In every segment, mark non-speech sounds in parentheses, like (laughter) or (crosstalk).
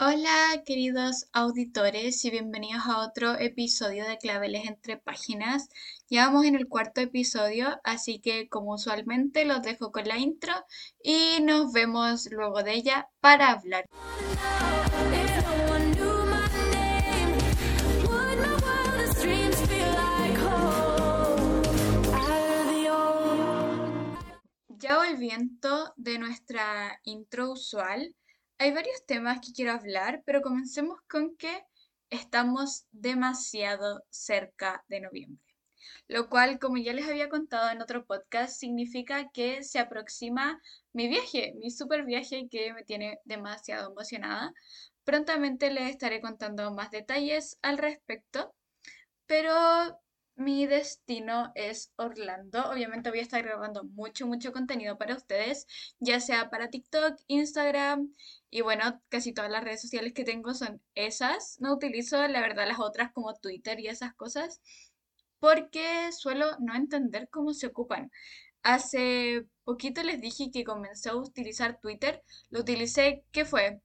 Hola queridos auditores y bienvenidos a otro episodio de Claveles entre Páginas. Ya vamos en el cuarto episodio, así que como usualmente los dejo con la intro y nos vemos luego de ella para hablar. Ya volviendo de nuestra intro usual, hay varios temas que quiero hablar, pero comencemos con que estamos demasiado cerca de noviembre. Lo cual, como ya les había contado en otro podcast, significa que se aproxima mi viaje, mi super viaje que me tiene demasiado emocionada. Prontamente les estaré contando más detalles al respecto, pero mi destino es Orlando. Obviamente voy a estar grabando mucho, mucho contenido para ustedes, ya sea para TikTok, Instagram y bueno, casi todas las redes sociales que tengo son esas. No utilizo, la verdad, las otras como Twitter y esas cosas porque suelo no entender cómo se ocupan. Hace poquito les dije que comencé a utilizar Twitter. Lo utilicé, ¿qué fue?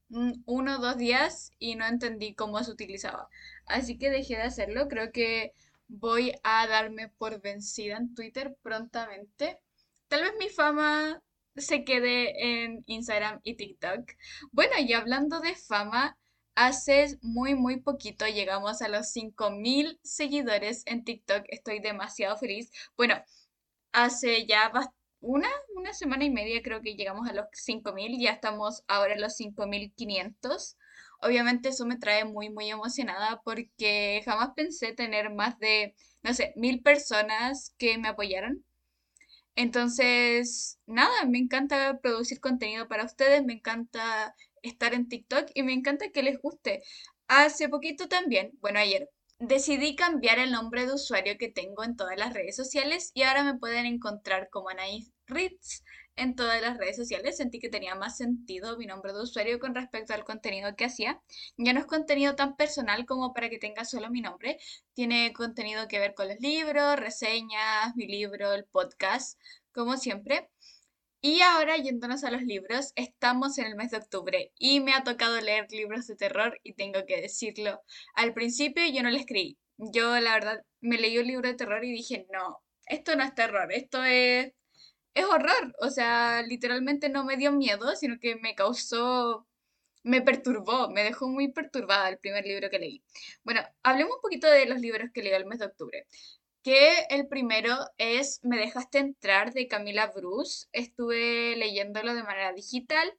Uno o dos días y no entendí cómo se utilizaba. Así que dejé de hacerlo. Creo que voy a darme por vencida en Twitter prontamente. Tal vez mi fama se quede en Instagram y TikTok. Bueno, y hablando de fama, hace muy, muy poquito llegamos a los 5.000 seguidores en TikTok. Estoy demasiado feliz. Bueno, hace ya una, una semana y media creo que llegamos a los 5.000. Ya estamos ahora en los 5.500. Obviamente eso me trae muy, muy emocionada porque jamás pensé tener más de, no sé, mil personas que me apoyaron. Entonces, nada, me encanta producir contenido para ustedes, me encanta estar en TikTok y me encanta que les guste. Hace poquito también, bueno, ayer, decidí cambiar el nombre de usuario que tengo en todas las redes sociales y ahora me pueden encontrar como Anaís Ritz en todas las redes sociales. Sentí que tenía más sentido mi nombre de usuario con respecto al contenido que hacía. Ya no es contenido tan personal como para que tenga solo mi nombre. Tiene contenido que ver con los libros, reseñas, mi libro, el podcast, como siempre. Y ahora, yéndonos a los libros, estamos en el mes de octubre y me ha tocado leer libros de terror y tengo que decirlo. Al principio yo no les creí. Yo, la verdad, me leí un libro de terror y dije, no, esto no es terror, esto es es horror. O sea, literalmente no me dio miedo, sino que me causó, me perturbó, me dejó muy perturbada el primer libro que leí. Bueno, hablemos un poquito de los libros que leí el mes de octubre. Que el primero es Me dejaste entrar de Camila Bruce. Estuve leyéndolo de manera digital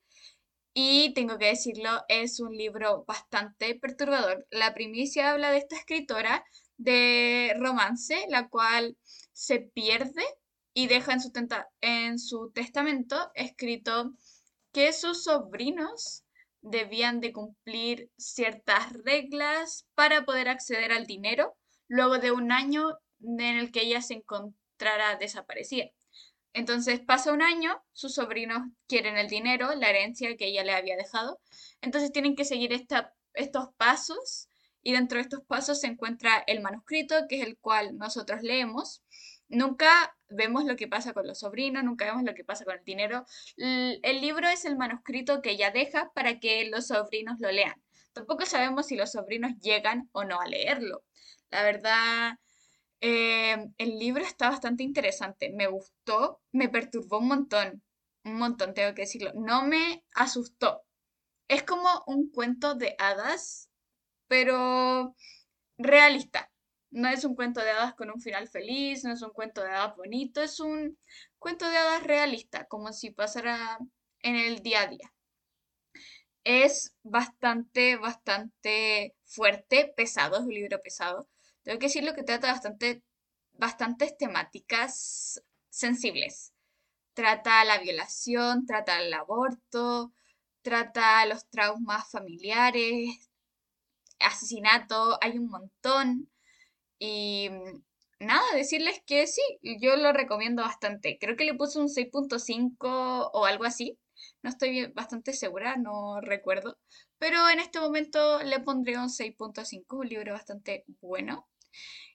y tengo que decirlo, es un libro bastante perturbador. La primicia habla de esta escritora de romance, la cual se pierde y deja en su, en su testamento escrito que sus sobrinos debían de cumplir ciertas reglas para poder acceder al dinero luego de un año en el que ella se encontrara desaparecida. Entonces pasa un año, sus sobrinos quieren el dinero, la herencia que ella le había dejado, entonces tienen que seguir estos pasos y dentro de estos pasos se encuentra el manuscrito, que es el cual nosotros leemos, nunca vemos lo que pasa con los sobrinos, nunca vemos lo que pasa con el dinero. El libro es el manuscrito que ella deja para que los sobrinos lo lean. Tampoco sabemos si los sobrinos llegan o no a leerlo. La verdad, eh, el libro está bastante interesante. Me gustó, me perturbó un montón. Un montón, tengo que decirlo. No me asustó. Es como un cuento de hadas, pero realista. No es un cuento de hadas con un final feliz, no es un cuento de hadas bonito, es un cuento de hadas realista, como si pasara en el día a día. Es bastante, bastante fuerte, pesado, es un libro pesado. Tengo que decirlo que trata bastante, bastantes temáticas sensibles. Trata la violación, trata el aborto, trata los traumas familiares, asesinato, hay un montón. Y mm, nada, decirles que sí, yo lo recomiendo bastante. Creo que le puse un 6.5 o algo así. No estoy bastante segura, no recuerdo. Pero en este momento le pondré un 6.5, un libro bastante bueno.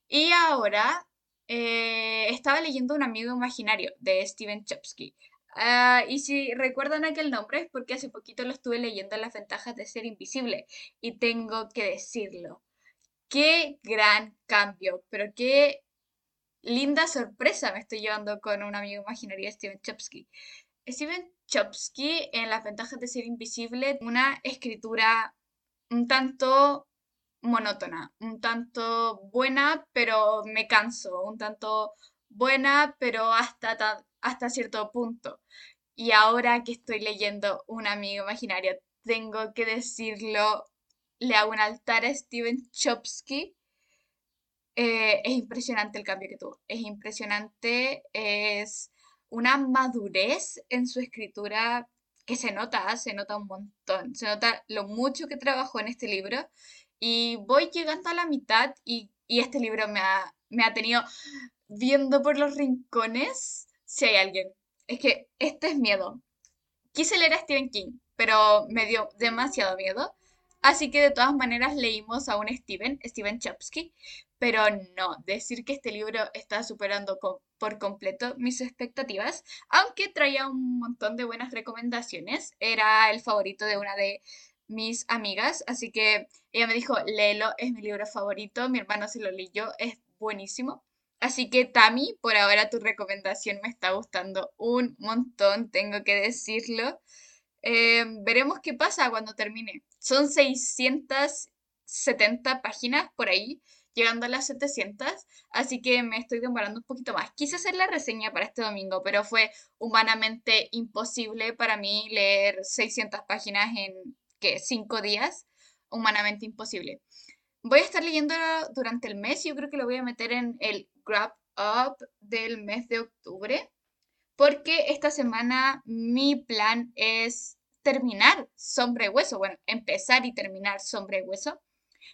Y ahora eh, estaba leyendo Un amigo imaginario de Steven Chomsky. Ah, y si recuerdan aquel nombre es porque hace poquito lo estuve leyendo en las ventajas de ser invisible. Y tengo que decirlo. Qué gran cambio, pero qué linda sorpresa me estoy llevando con un amigo imaginario, Steven Chopsky. Steven Chopsky en las ventajas de ser invisible, una escritura un tanto monótona, un tanto buena, pero me canso, un tanto buena, pero hasta, hasta cierto punto. Y ahora que estoy leyendo Un amigo imaginario, tengo que decirlo, le hago un altar a Steven Chopsky. Eh, es impresionante el cambio que tuvo, es impresionante, es una madurez en su escritura que se nota, se nota un montón, se nota lo mucho que trabajó en este libro y voy llegando a la mitad y, este libro me ha, me ha tenido viendo por los rincones si hay alguien. Es que este es miedo. Quise leer a Stephen King, pero me dio demasiado miedo. Así que de todas maneras leímos a un Steven, Steven Chopsky, pero no, decir que este libro está superando por completo mis expectativas, aunque traía un montón de buenas recomendaciones, era el favorito de una de mis amigas, así que ella me dijo, léelo, es mi libro favorito, mi hermano se lo leyó, es buenísimo. Así que Tami, por ahora tu recomendación me está gustando un montón, tengo que decirlo. Eh, veremos qué pasa cuando termine. Son 670 páginas por ahí, llegando a las 700, así que me estoy demorando un poquito más. Quise hacer la reseña para este domingo, pero fue humanamente imposible para mí leer 600 páginas en, ¿qué? 5 días. Humanamente imposible. Voy a estar leyendo durante el mes, yo creo que lo voy a meter en el Grab Up del mes de octubre, porque esta semana mi plan es terminar Sombra y Hueso, bueno, empezar y terminar Sombra y Hueso.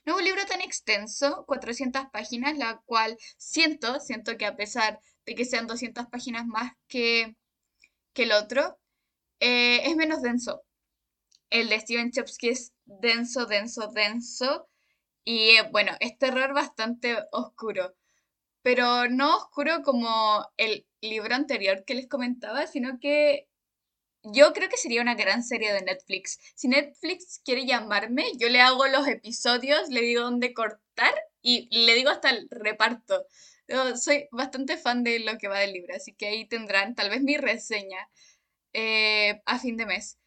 No es un libro tan extenso, 400 páginas, la cual siento, siento que a pesar de que sean 200 páginas más que, que el otro, eh, es menos denso. El de Steven Chopsky es denso, denso, denso. Y eh, bueno, es terror bastante oscuro. Pero no oscuro como el libro anterior que les comentaba, sino que yo creo que sería una gran serie de Netflix. Si Netflix quiere llamarme, yo le hago los episodios, le digo dónde cortar y le digo hasta el reparto. Soy bastante fan de lo que va del libro, así que ahí tendrán tal vez mi reseña eh, a fin de mes.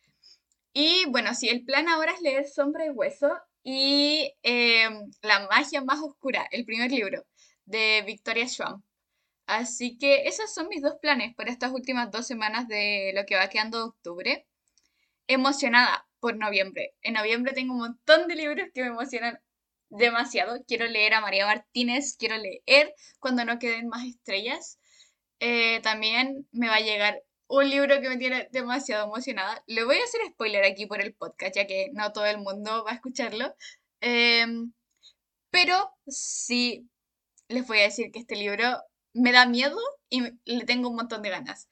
Y bueno, sí, el plan ahora es leer Sombra y Hueso y em, La magia más oscura, el primer libro de Victoria Schwamp. Así que esos son mis dos planes para estas últimas dos semanas de lo que va quedando de octubre. Emocionada por noviembre. En noviembre tengo un montón de libros que me emocionan demasiado. Quiero leer a María Martínez, quiero leer Cuando no queden más estrellas. Eh, también me va a llegar un libro que me tiene demasiado emocionada. Le voy a hacer spoiler aquí por el podcast, ya que no todo el mundo va a escucharlo. Em, pero sí les voy a decir que este libro me da miedo y le tengo un montón de ganas.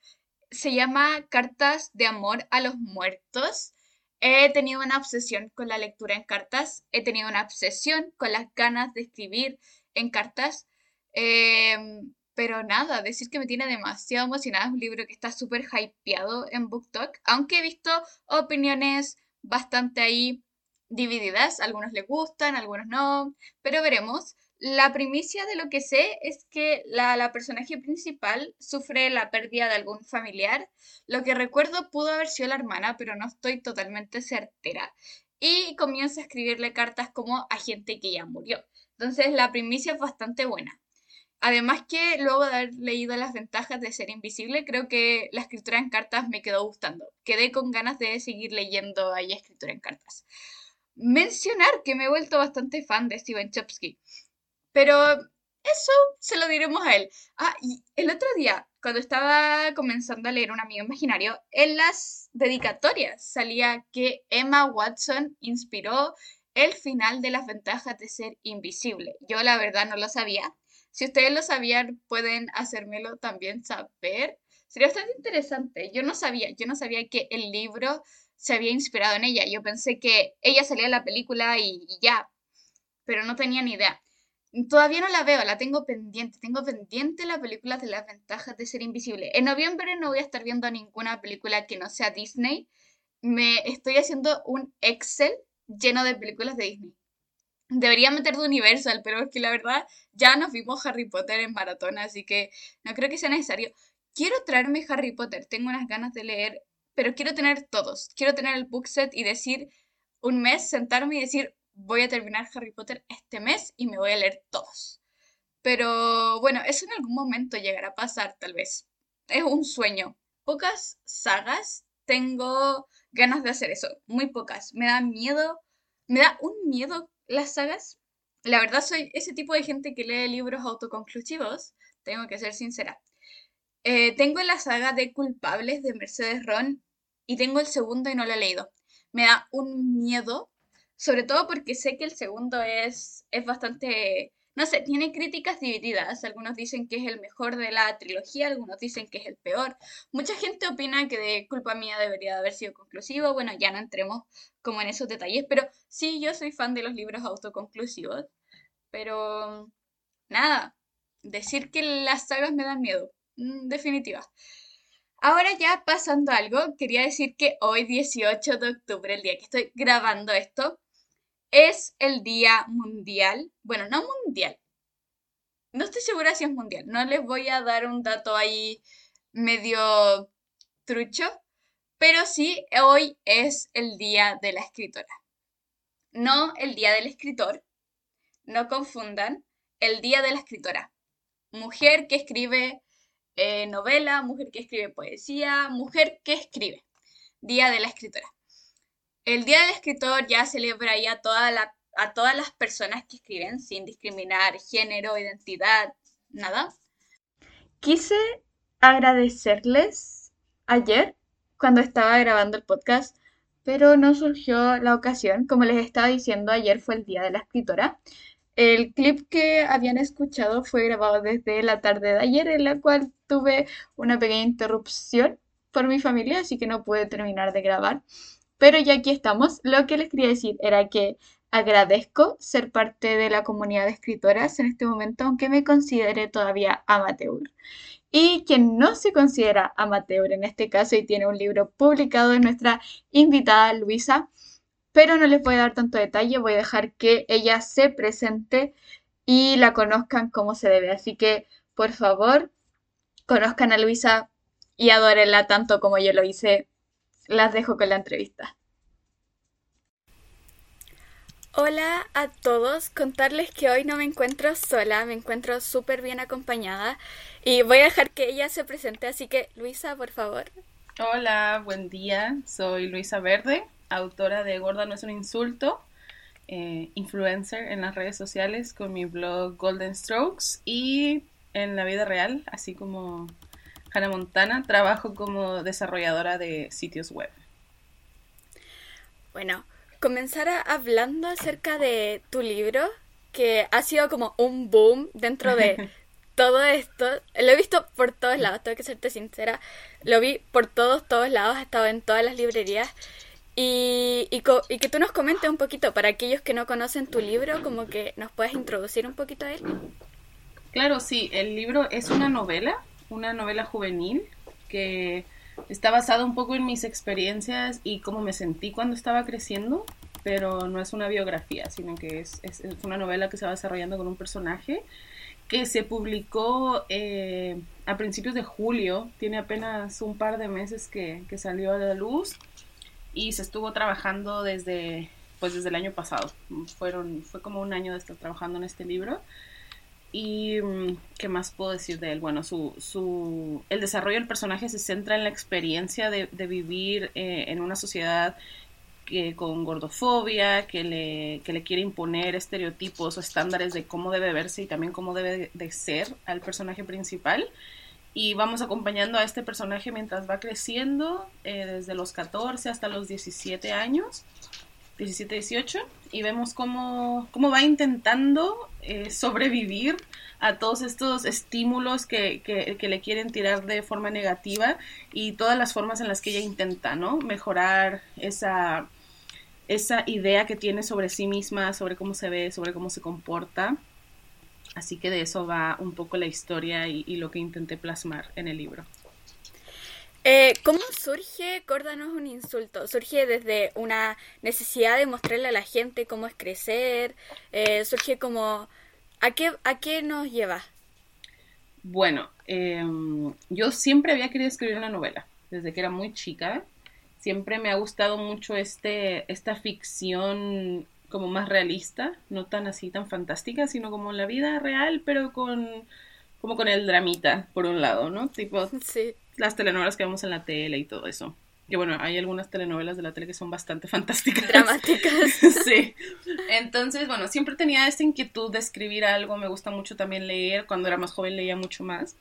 Se llama Cartas de Amor a los Muertos. He tenido una obsesión con la lectura en cartas, he tenido una obsesión con las ganas de escribir en cartas, em, pero nada, decir que me tiene demasiado emocionada es un libro que está súper hypeado en BookTok, aunque he visto opiniones bastante ahí divididas, algunos les gustan, algunos no, pero veremos. La primicia de lo que sé es que la, personaje principal sufre la pérdida de algún familiar. Lo que recuerdo pudo haber sido la hermana, pero no estoy totalmente certera. Y comienza a escribirle cartas como a gente que ya murió. Entonces la primicia es bastante buena. Además que luego de haber leído las ventajas de ser invisible, creo que la escritura en cartas me quedó gustando. Quedé con ganas de seguir leyendo ahí escritura en cartas. Mencionar que me he vuelto bastante fan de Steven Chopsky. Pero eso se lo diremos a él. Ah, y el otro día, cuando estaba comenzando a leer Un amigo imaginario, en las dedicatorias salía que Emma Watson inspiró el final de las ventajas de ser invisible. Yo la verdad no lo sabía. Si ustedes lo sabían, pueden hacérmelo también saber. Sería bastante interesante. Yo no sabía, yo no sabía que el libro se había inspirado en ella. Yo pensé que ella salía en la película y ya, pero no tenía ni idea. Todavía no la veo, la tengo pendiente. Tengo pendiente la película de las ventajas de ser invisible. En noviembre no voy a estar viendo ninguna película que no sea Disney. Me estoy haciendo un Excel lleno de películas de Disney. Debería meter de Universal, pero es que la verdad ya nos vimos Harry Potter en maratón, así que no creo que sea necesario. Quiero traerme Harry Potter, tengo unas ganas de leer, pero quiero tener todos. Quiero tener el book set y decir un mes, sentarme y decir, voy a terminar Harry Potter este mes y me voy a leer todos. Pero bueno, eso en algún momento llegará a pasar, tal vez. Es un sueño. Pocas sagas tengo ganas de hacer eso, muy pocas. Me da miedo, me da un miedo las sagas. La verdad soy ese tipo de gente que lee libros autoconclusivos, tengo que ser sincera. Eh, tengo la saga de Culpables de Mercedes Ron y tengo el segundo y no lo he leído. Me da un miedo, sobre todo porque sé que el segundo es, es bastante no sé, tiene críticas divididas. Algunos dicen que es el mejor de la trilogía, algunos dicen que es el peor. Mucha gente opina que de culpa mía debería de haber sido conclusivo. Bueno, ya no entremos como en esos detalles, pero sí, yo soy fan de los libros autoconclusivos. Pero nada, decir que las sagas me dan miedo, mm, definitiva. Ahora ya pasando algo, quería decir que hoy 18 de octubre, el día que estoy grabando esto, es el Día Mundial, bueno, no mundial, no estoy segura si es mundial, no les voy a dar un dato ahí medio trucho, pero sí, hoy es el Día de la Escritora. No el Día del Escritor, no confundan, el Día de la Escritora. Mujer que escribe eh, novela, mujer que escribe poesía, mujer que escribe. Día de la Escritora. El Día del Escritor ya celebra ya a, a todas las personas que escriben sin discriminar género, identidad, nada. Quise agradecerles ayer cuando estaba grabando el podcast, pero no surgió la ocasión. Como les estaba diciendo, ayer fue el Día de la Escritora. El clip que habían escuchado fue grabado desde la tarde de ayer, en la cual tuve una pequeña interrupción por mi familia, así que no pude terminar de grabar. Pero ya aquí estamos. Lo que les quería decir era que agradezco ser parte de la comunidad de escritoras en este momento, aunque me considere todavía amateur. Y quien no se considera amateur en este caso y tiene un libro publicado es nuestra invitada Luisa, pero no les voy a dar tanto detalle, voy a dejar que ella se presente y la conozcan como se debe. Así que, por favor, conozcan a Luisa y adórenla tanto como yo lo hice las dejo con la entrevista. Hola a todos, contarles que hoy no me encuentro sola, me encuentro súper bien acompañada y voy a dejar que ella se presente, así que Luisa, por favor. Hola, buen día, soy Luisa Verde, autora de Gorda no es un insulto, eh, influencer en las redes sociales con mi blog Golden Strokes y en la vida real, así como Hannah Montana, trabajo como desarrolladora de sitios web. Bueno, comenzar hablando acerca de tu libro, que ha sido como un boom dentro de (laughs) todo esto. Lo he visto por todos lados, tengo que serte sincera. Lo vi por todos, todos lados, ha estado en todas las librerías. Y, y, y, que tú nos comentes un poquito, para aquellos que no conocen tu libro, como que nos puedes introducir un poquito a él. Claro, sí, el libro es una novela una novela juvenil que está basada un poco en mis experiencias y cómo me sentí cuando estaba creciendo, pero no es una biografía, sino que es, es, una novela que se va desarrollando con un personaje que se publicó eh, a principios de julio, tiene apenas un par de meses que, que, salió a la luz y se estuvo trabajando desde, pues desde el año pasado. Fueron, fue como un año de estar trabajando en este libro. Y mm, qué más puedo decir de él. Bueno, su, su, el desarrollo del personaje se centra en la experiencia de, de vivir eh, en una sociedad que, con gordofobia, que le, que le quiere imponer estereotipos o estándares de cómo debe verse y también cómo debe de ser al personaje principal. Y vamos acompañando a este personaje mientras va creciendo, eh, desde los 14 hasta los 17 años. 17, 18, y vemos cómo, cómo va intentando eh, sobrevivir a todos estos estímulos que, que, le quieren tirar de forma negativa y todas las formas en las que ella intenta, ¿no? Mejorar esa, esa idea que tiene sobre sí misma, sobre cómo se ve, sobre cómo se comporta. Así que de eso va un poco la historia y, lo que intenté plasmar en el libro. Eh, ¿Cómo surge Córdanos un insulto? ¿Surge desde una necesidad de mostrarle a la gente cómo es crecer? Eh, ¿Surge como... ¿A qué, ¿A qué nos lleva? Bueno, em, yo siempre había querido escribir una novela, desde que era muy chica. Siempre me ha gustado mucho este, esta ficción como más realista, no tan así tan fantástica, sino como la vida real, pero con como con el dramita, por un lado, ¿no? Tipo (laughs) las telenovelas que vemos en la tele y todo eso. Que bueno, hay algunas telenovelas de la tele que son bastante (laughs) fantásticas. Dramáticas. (laughs) sí. Entonces, bueno, siempre tenía esta inquietud de escribir algo. Me gusta mucho también leer. Cuando era más joven leía mucho más.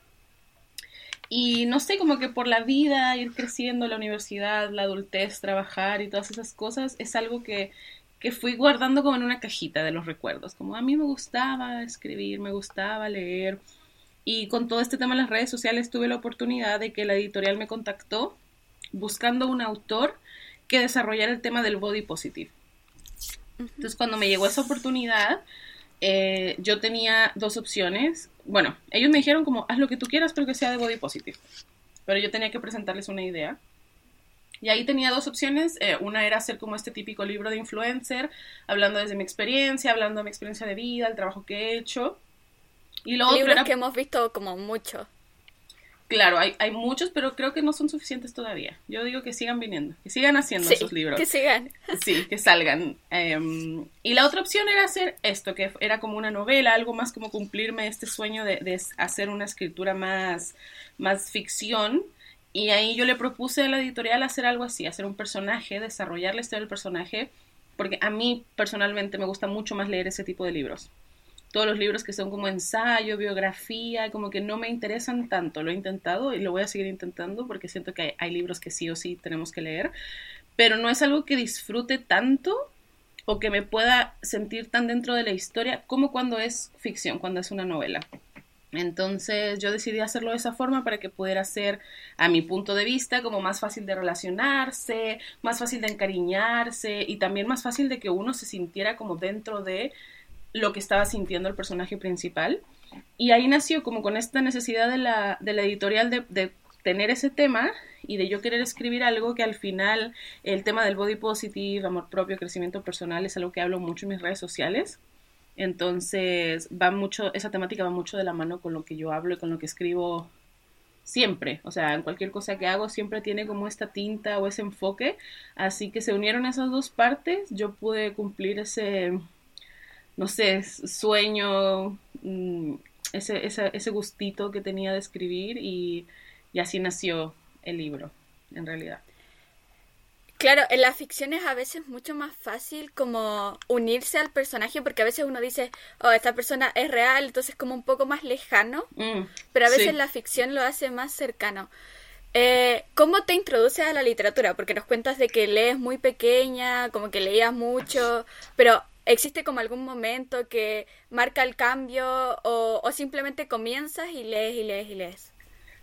Y no sé, como que por la vida, ir creciendo, la universidad, la adultez, trabajar y todas esas cosas, es algo que que fui guardando como en una cajita de los recuerdos, como a mí me gustaba escribir, me gustaba leer. Y con todo este tema de las redes sociales tuve la oportunidad de que la editorial me contactó buscando un autor que desarrollara el tema del body positive. Entonces cuando me llegó esa oportunidad, eh, yo tenía dos opciones. Bueno, ellos me dijeron como, haz lo que tú quieras, pero que sea de body positive. Pero yo tenía que presentarles una idea. Y ahí tenía dos opciones. Eh, una era hacer como este típico libro de influencer, hablando desde mi experiencia, hablando de mi experiencia de vida, el trabajo que he hecho. Y lo Libros que hemos visto como mucho. Claro, hay, hay, muchos, pero creo que no son suficientes todavía. Yo digo que sigan viniendo, que sigan haciendo esos libros. Que sigan. Sí, que salgan. Em, y la otra opción era hacer esto, que era como una novela, algo más como cumplirme este sueño de, de hacer una escritura más, más ficción y ahí yo le propuse a la editorial hacer algo así, hacer un personaje, desarrollar la historia del personaje, porque a mí personalmente me gusta mucho más leer ese tipo de libros. Todos los libros que son como ensayo, biografía, como que no me interesan tanto. Lo he intentado y lo voy a seguir intentando porque siento que hay, libros que sí o sí tenemos que leer, pero no es algo que disfrute tanto o que me pueda sentir tan dentro de la historia como cuando es ficción, cuando es una novela. Entonces yo decidí hacerlo de esa forma para que pudiera ser, a mi punto de vista, como más fácil de relacionarse, más fácil de encariñarse y también más fácil de que uno se sintiera como dentro de lo que estaba sintiendo el personaje principal. Y ahí nació como con esta necesidad de la, de la editorial de, de tener ese tema y de yo querer escribir algo que al final el tema del body positive, amor propio, crecimiento personal es algo que hablo mucho en mis redes sociales entonces, va mucho, esa temática va mucho de la mano con lo que yo hablo y con lo que escribo siempre. O sea, en cualquier cosa que hago siempre tiene como esta tinta o ese enfoque. Así que se unieron esas dos partes. Yo pude cumplir ese, no sé, sueño, mm, ese, ese, ese gustito que tenía de escribir y, y así nació el libro, en realidad. Claro, en la ficción es a veces mucho más fácil como unirse al personaje porque a veces uno dice, oh, esta persona es real, entonces como un poco más lejano, mm, pero a veces la ficción lo hace más cercano. Eh, ¿Cómo te introduces a la literatura? Porque nos cuentas de que lees muy pequeña, como que leías mucho, pero ¿existe como algún momento que marca el cambio o, o simplemente comienzas y lees y lees y lees?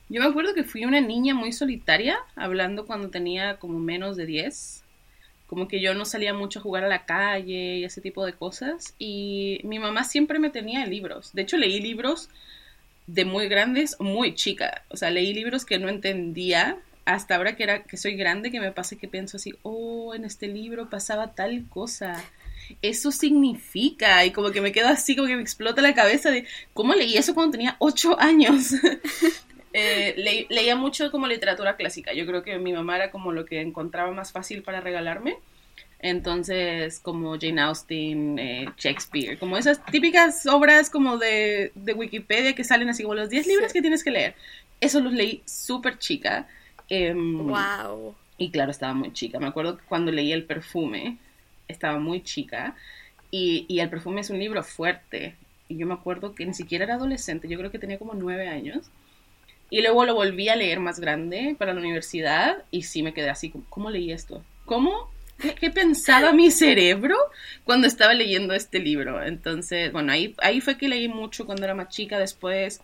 Yo me acuerdo que fui una niña muy solitaria, hablando cuando tenía como menos de 10. Como que yo no salía mucho a jugar a la calle y ese tipo de cosas. Y mi mamá siempre me tenía libros. De hecho, leí libros de muy grandes, muy chica. O sea, leí libros que no entendía hasta ahora que era que soy grande que me pasa que pienso así, oh, en este libro pasaba tal cosa. Eso significa y como que me quedo así como que me explota la cabeza de cómo leí eso cuando tenía ocho años. (laughs) Eh, leía mucho como literatura clásica. Yo creo que mi mamá era como lo que encontraba más fácil para regalarme. Entonces, como Jane Austen, eh, Shakespeare, como esas típicas obras como de, de, Wikipedia que salen así como los 10 libros que tienes que leer. Eso los leí súper chica. wow. Em, y claro, estaba muy chica. Me acuerdo que cuando leí El perfume, estaba muy chica. Y, y El perfume es un libro fuerte. Y yo me acuerdo que ni siquiera era adolescente, yo creo que tenía como nueve años. Y luego lo volví a leer más grande para la universidad y sí me quedé así, ¿cómo leí esto? ¿Cómo? ¿Qué, pensaba mi cerebro cuando estaba leyendo este libro? Entonces, bueno, ahí, ahí fue que leí mucho cuando era más chica, después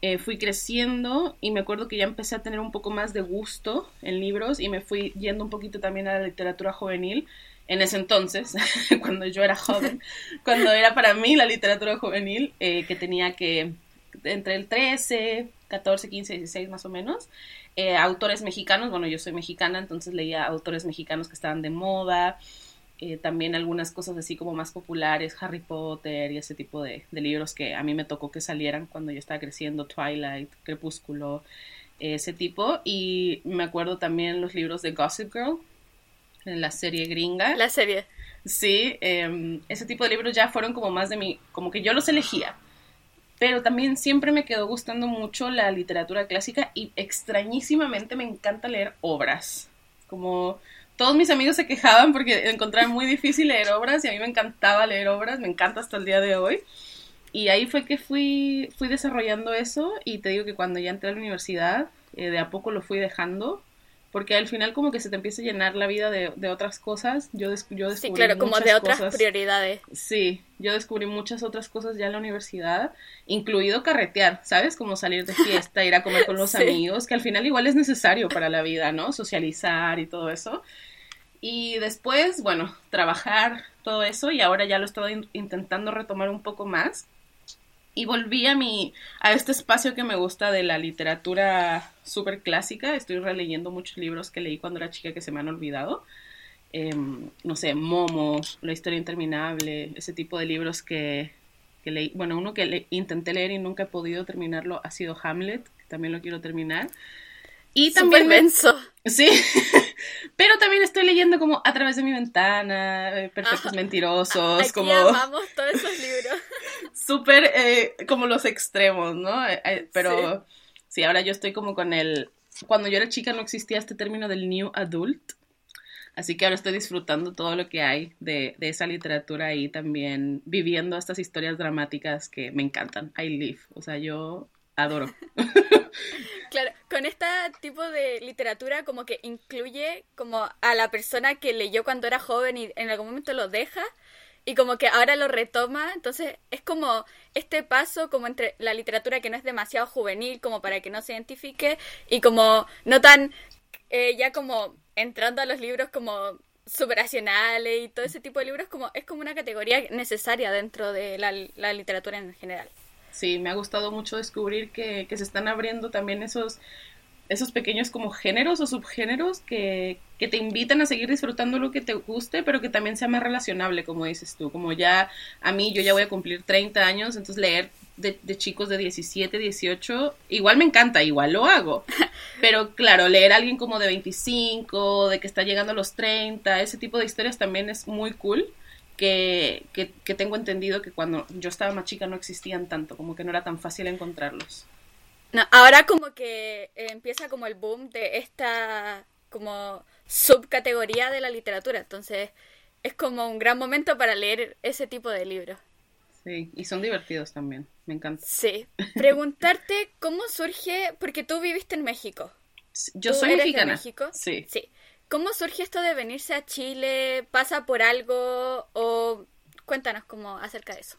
eh, fui creciendo y me acuerdo que ya empecé a tener un poco más de gusto en libros y me fui yendo un poquito también a la literatura juvenil en ese entonces, (laughs) cuando yo era joven, cuando era para mí la literatura juvenil, eh, que tenía que, entre el 13, 14, 15, 16 más o menos, eh, autores mexicanos, bueno, yo soy mexicana, entonces leía autores mexicanos que estaban de moda, eh, también algunas cosas así como más populares, Harry Potter y ese tipo de, libros que a mí me tocó que salieran cuando yo estaba creciendo, Twilight, Crepúsculo, ese tipo, y me acuerdo también los libros de Gossip Girl, la serie gringa. La serie. Sí, em, ese tipo de libros ya fueron como más de mí, como que yo los elegía. Pero también siempre me quedó gustando mucho la literatura clásica y extrañísimamente me encanta leer obras. Como todos mis amigos se quejaban porque encontraban muy difícil leer obras y a mí me encantaba leer obras, me encanta hasta el día de hoy. Y ahí fue que fui, fui desarrollando eso y te digo que cuando ya entré a la universidad, eh, de a poco lo fui dejando porque al final como que se te empieza a llenar la vida de, otras cosas. Yo, yo descubrí Sí, claro, como de otras prioridades. Sí, yo descubrí muchas otras cosas ya en la universidad, incluido carretear, ¿sabes? Como salir de fiesta, ir a comer con (laughs) los amigos, que al final igual es necesario para la vida, ¿no? Socializar y todo eso. Y después, bueno, trabajar, todo eso, y ahora ya lo estoy intentando retomar un poco más y volví a mi a este espacio que me gusta de la literatura súper clásica. Estoy releyendo muchos libros que leí cuando era chica que se me han olvidado. Em, no sé, Momo, La historia interminable, ese tipo de libros que, que leí. Bueno, uno que intenté leer y nunca he podido terminarlo ha sido Hamlet, que también lo quiero terminar. Y también... Sí, (laughs) pero también estoy leyendo como A través de mi ventana, eh, Perfectos Mentirosos, Aquí como... amamos todos esos libros. (laughs) Súper eh, como los extremos, ¿no? Eh, pero sí. ahora yo estoy como con el... Cuando yo era chica no existía este término del new adult, así que ahora estoy disfrutando todo lo que hay de, de esa literatura y también viviendo estas historias dramáticas que me encantan. I live, o sea, yo adoro. (laughs) Claro, con este tipo de literatura como que incluye como a la persona que leyó cuando era joven y en algún momento lo deja y como que ahora lo retoma, entonces es como este paso como entre la literatura que no es demasiado juvenil como para que no se identifique y como no tan eh, ya como entrando a los libros como superacionales y todo ese tipo de libros como es como una categoría necesaria dentro de la literatura en general sí, me ha gustado mucho descubrir que, que se están abriendo también esos, esos pequeños como géneros o subgéneros que, que, te invitan a seguir disfrutando lo que te guste, pero que también sea más relacionable, como dices tú. Como ya a mí, yo ya voy a cumplir 30 años, entonces leer de, de chicos de 17, 18, igual me encanta, igual lo hago. (laughs) Pero claro, leer a alguien como de 25, de que está llegando a los 30, ese tipo de historias también es muy cool que, que, tengo entendido que cuando yo estaba más chica no existían tanto, como que no era tan fácil encontrarlos. No, ahora como que empieza como el boom de esta como subcategoría de la literatura, entonces es como un gran momento para leer ese tipo de libros. Sí, y son divertidos también, me encanta. Sí, preguntarte (laughs) cómo surge, porque tú viviste en México. Yo soy mexicana. México? Sí. Sí. ¿Cómo surge esto de venirse a Chile? ¿Pasa por algo? O cuéntanos cómo acerca de eso.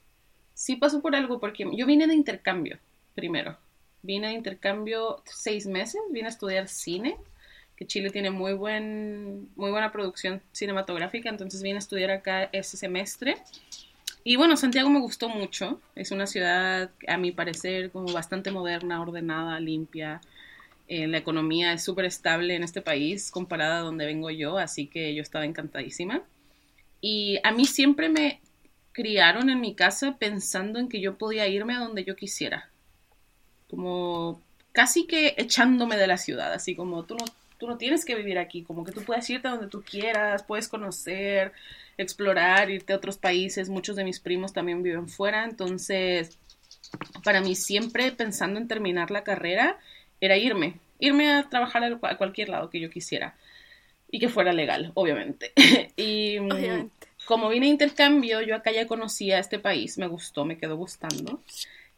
Sí, pasó por algo porque yo vine de intercambio primero. Vine de intercambio seis meses, vine a estudiar cine, que Chile tiene muy, buen, muy buena producción cinematográfica, entonces vine a estudiar acá ese semestre. Y bueno, Santiago me gustó mucho, es una ciudad, a mi parecer, como bastante moderna, ordenada, limpia, eh, la economía es súper estable en este país comparada a donde vengo yo, así que yo estaba encantadísima. Y a mí siempre me criaron en mi casa pensando en que yo podía irme a donde yo quisiera. Como casi que echándome de la ciudad, así como tú no, tú no tienes que vivir aquí, como que tú puedes irte a donde tú quieras, puedes conocer, explorar, irte a otros países. Muchos de mis primos también viven fuera, entonces para mí siempre pensando en terminar la carrera era irme, irme a trabajar a cualquier lado que yo quisiera y que fuera legal, obviamente. (laughs) y mm, como vine a intercambio, yo acá ya conocía este país, me gustó, me quedó gustando.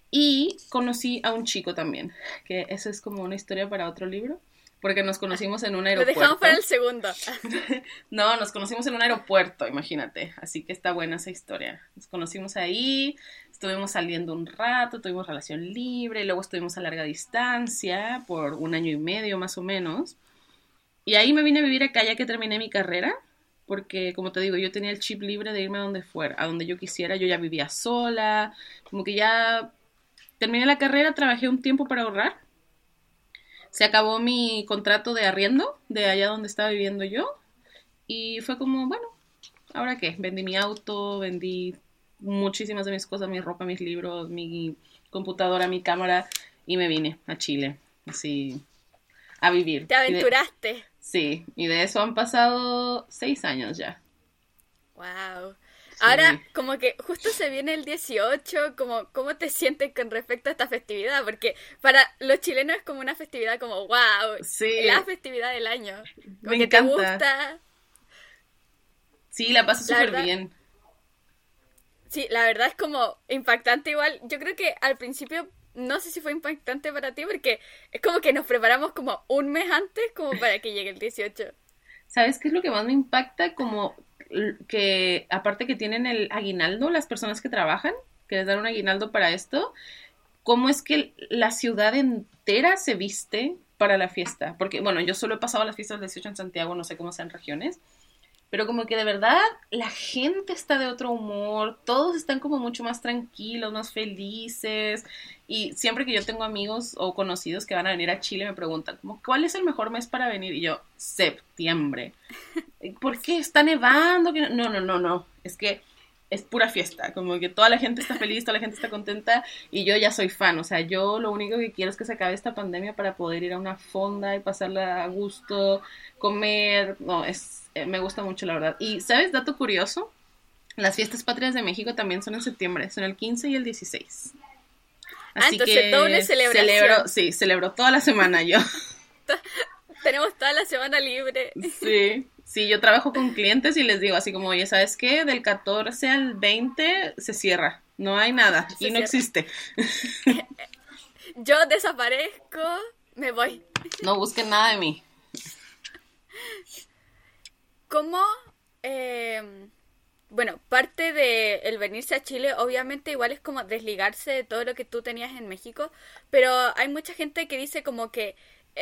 Y conocí a un chico también, que eso es como una historia para otro libro porque nos conocimos en un aeropuerto. Lo dejamos para el segundo. (laughs) no, nos conocimos en un aeropuerto, imagínate. Así que está buena esa historia. Nos conocimos ahí, estuvimos saliendo un rato, tuvimos relación libre, luego estuvimos a larga distancia por un año y medio más o menos. Y ahí me vine a vivir acá ya que terminé mi carrera. porque como te digo, yo tenía el chip libre de irme a donde fuera, a donde yo quisiera, yo ya vivía sola, como que ya terminé la carrera, trabajé un tiempo para ahorrar, se acabó mi contrato de arriendo de allá donde estaba viviendo yo y fue como, bueno, ¿ahora qué? Vendí mi auto, vendí muchísimas de mis cosas, mi ropa, mis libros, mi computadora, mi cámara y me vine a Chile, así, a vivir. Te aventuraste. sí, y de eso han pasado seis años ya. Wow. Ahora, como que justo se viene el 18, como, ¿cómo te sientes con respecto a esta festividad? Porque para los chilenos es como una festividad como, wow, sí. la festividad del año. Me encanta. te gusta. Sí, la paso súper bien. Sí, la verdad es como impactante igual. Yo creo que al principio no sé si fue impactante para ti porque es como que nos preparamos como un mes antes como para que llegue el 18. (laughs) ¿Sabes qué es lo que más me impacta? Como que aparte que tienen el aguinaldo, las personas que trabajan, que les dan un aguinaldo para esto, cómo es que la ciudad entera se viste para la fiesta. Porque, bueno, yo solo he pasado las fiestas del 18 en Santiago, no sé cómo sean regiones, pero como que de verdad la gente está de otro humor, todos están como mucho más tranquilos, más felices. Y siempre que yo tengo amigos o conocidos que van a venir a Chile me preguntan, como, ¿cuál es el mejor mes para venir? Y yo, septiembre. (laughs) ¿Por qué está nevando? No, no, no, no. Es que es pura fiesta, como que toda la gente está feliz, toda la gente está contenta y yo ya soy fan, o sea, yo lo único que quiero es que se acabe esta pandemia para poder ir a una fonda y pasarla a gusto, comer, no, es eh, me gusta mucho, la verdad. Y, ¿sabes? Dato curioso, las fiestas patrias de México también son en septiembre, son el 15 y el 16. Ah, Así entonces que doble celebración. Celebro, sí, celebro toda la semana yo. (laughs) Tenemos toda la semana libre. Sí, sí, yo trabajo con clientes y les digo así como, oye, ¿sabes qué? Del 14 al 20 se cierra, no hay nada y no existe. (laughs) yo desaparezco, me voy. No busquen nada de mí. ¿Cómo, eh, bueno, parte de el venirse a Chile, obviamente igual es como desligarse de todo lo que tú tenías en México, pero hay mucha gente que dice como que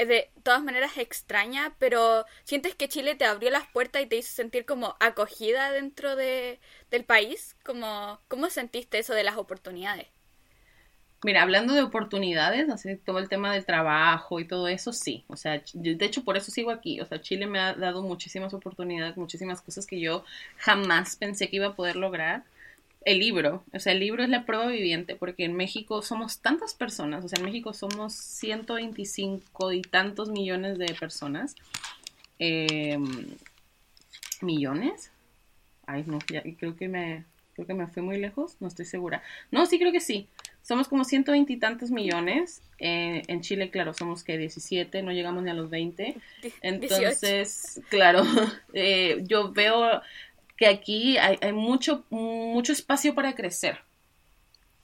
de todas maneras extraña, pero sientes que Chile te abrió las puertas y te hizo sentir como acogida dentro de, del país, como, ¿cómo sentiste eso de las oportunidades? Mira, hablando de oportunidades, así todo el tema del trabajo y todo eso, sí. O sea, de hecho por eso sigo aquí. O sea, Chile me ha dado muchísimas oportunidades, muchísimas cosas que yo jamás pensé que iba a poder lograr. El libro, o sea, el libro es la prueba viviente, porque en México somos tantas personas, o sea, en México somos 125 y tantos millones de personas. Em, ¿Millones? Ay, no, ya, creo que me, creo que me fui muy lejos, no estoy segura. No, sí creo que sí. Somos como ciento veintitantos millones. Eh, en Chile, claro, somos que 17, no llegamos ni a los 20. Entonces, claro, (laughs) eh, yo veo que aquí hay, mucho, mucho espacio para crecer.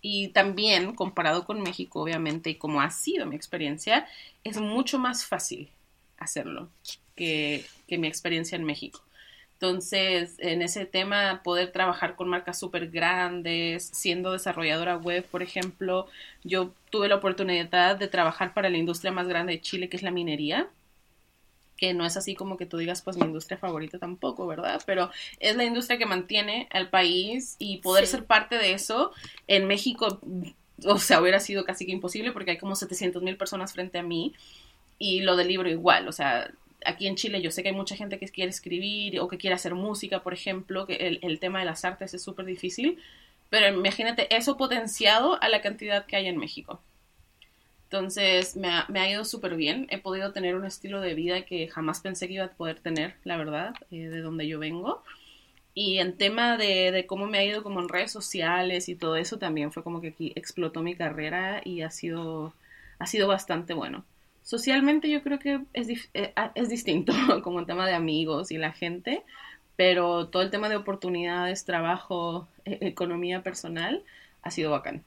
Y también, comparado con México, obviamente, y como ha sido mi experiencia, es mucho más fácil hacerlo que, que mi experiencia en México. Entonces, en ese tema, poder trabajar con marcas súper grandes, siendo desarrolladora web, por ejemplo, yo tuve la oportunidad de trabajar para la industria más grande de Chile, que es la minería, que no es así como que tú digas, pues mi industria favorita tampoco, ¿verdad? Pero es la industria que mantiene al país y poder ser parte de eso en México, o sea, hubiera sido casi que imposible porque hay como 700 mil personas frente a mí y lo del libro igual, o sea, aquí en Chile yo sé que hay mucha gente que quiere escribir o que quiere hacer música, por ejemplo, que el, tema de las artes es súper difícil, pero imagínate eso potenciado a la cantidad que hay en México. Entonces me ha, ido súper bien, he podido tener un estilo de vida que jamás pensé que iba a poder tener, la verdad, eh, de donde yo vengo. Y en tema de, de, cómo me ha ido como en redes sociales y todo eso, también fue como que aquí explotó mi carrera y ha sido, ha sido bastante bueno. Socialmente yo creo que es, eh, ah, es distinto, (laughs) como el tema de amigos y la gente, pero todo el tema de oportunidades, trabajo, e-, economía personal ha sido bacán.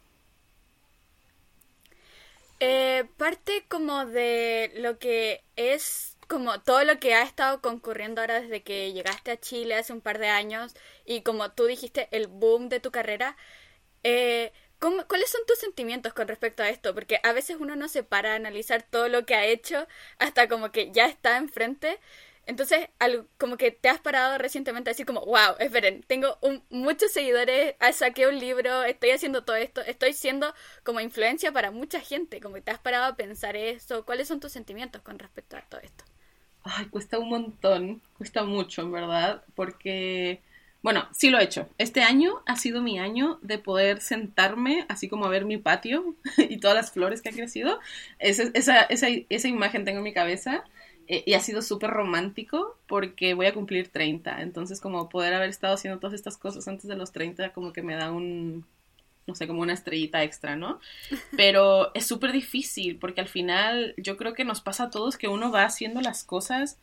Eh, parte como de lo que es como todo lo que ha estado concurriendo ahora desde que llegaste a Chile hace un par de años y como tú dijiste, el boom de tu carrera, eh, ¿Cuáles son tus sentimientos con respecto a esto? Porque a veces uno no se para a analizar todo lo que ha hecho hasta como que ya está enfrente. Entonces, como que te has parado recientemente así como, wow, esperen, tengo muchos seguidores, ah, saqué un libro, estoy haciendo todo esto, estoy siendo como influencia para mucha gente, como que te has parado a pensar eso, ¿cuáles son tus sentimientos con respecto a todo esto? Ay, cuesta un montón, cuesta mucho, en verdad, porque, bueno, sí lo he hecho. Este año ha sido mi año de poder sentarme, así como a ver mi patio (laughs) y todas las flores que han crecido. Esa, esa, esa, esa imagen tengo en mi cabeza y ha sido súper romántico porque voy a cumplir 30. Entonces, como poder haber estado haciendo todas estas cosas antes de los 30, como que me da un, no sé, como una estrellita extra, ¿no? (laughs) Pero es súper difícil porque al final yo creo que nos pasa a todos que uno va haciendo las cosas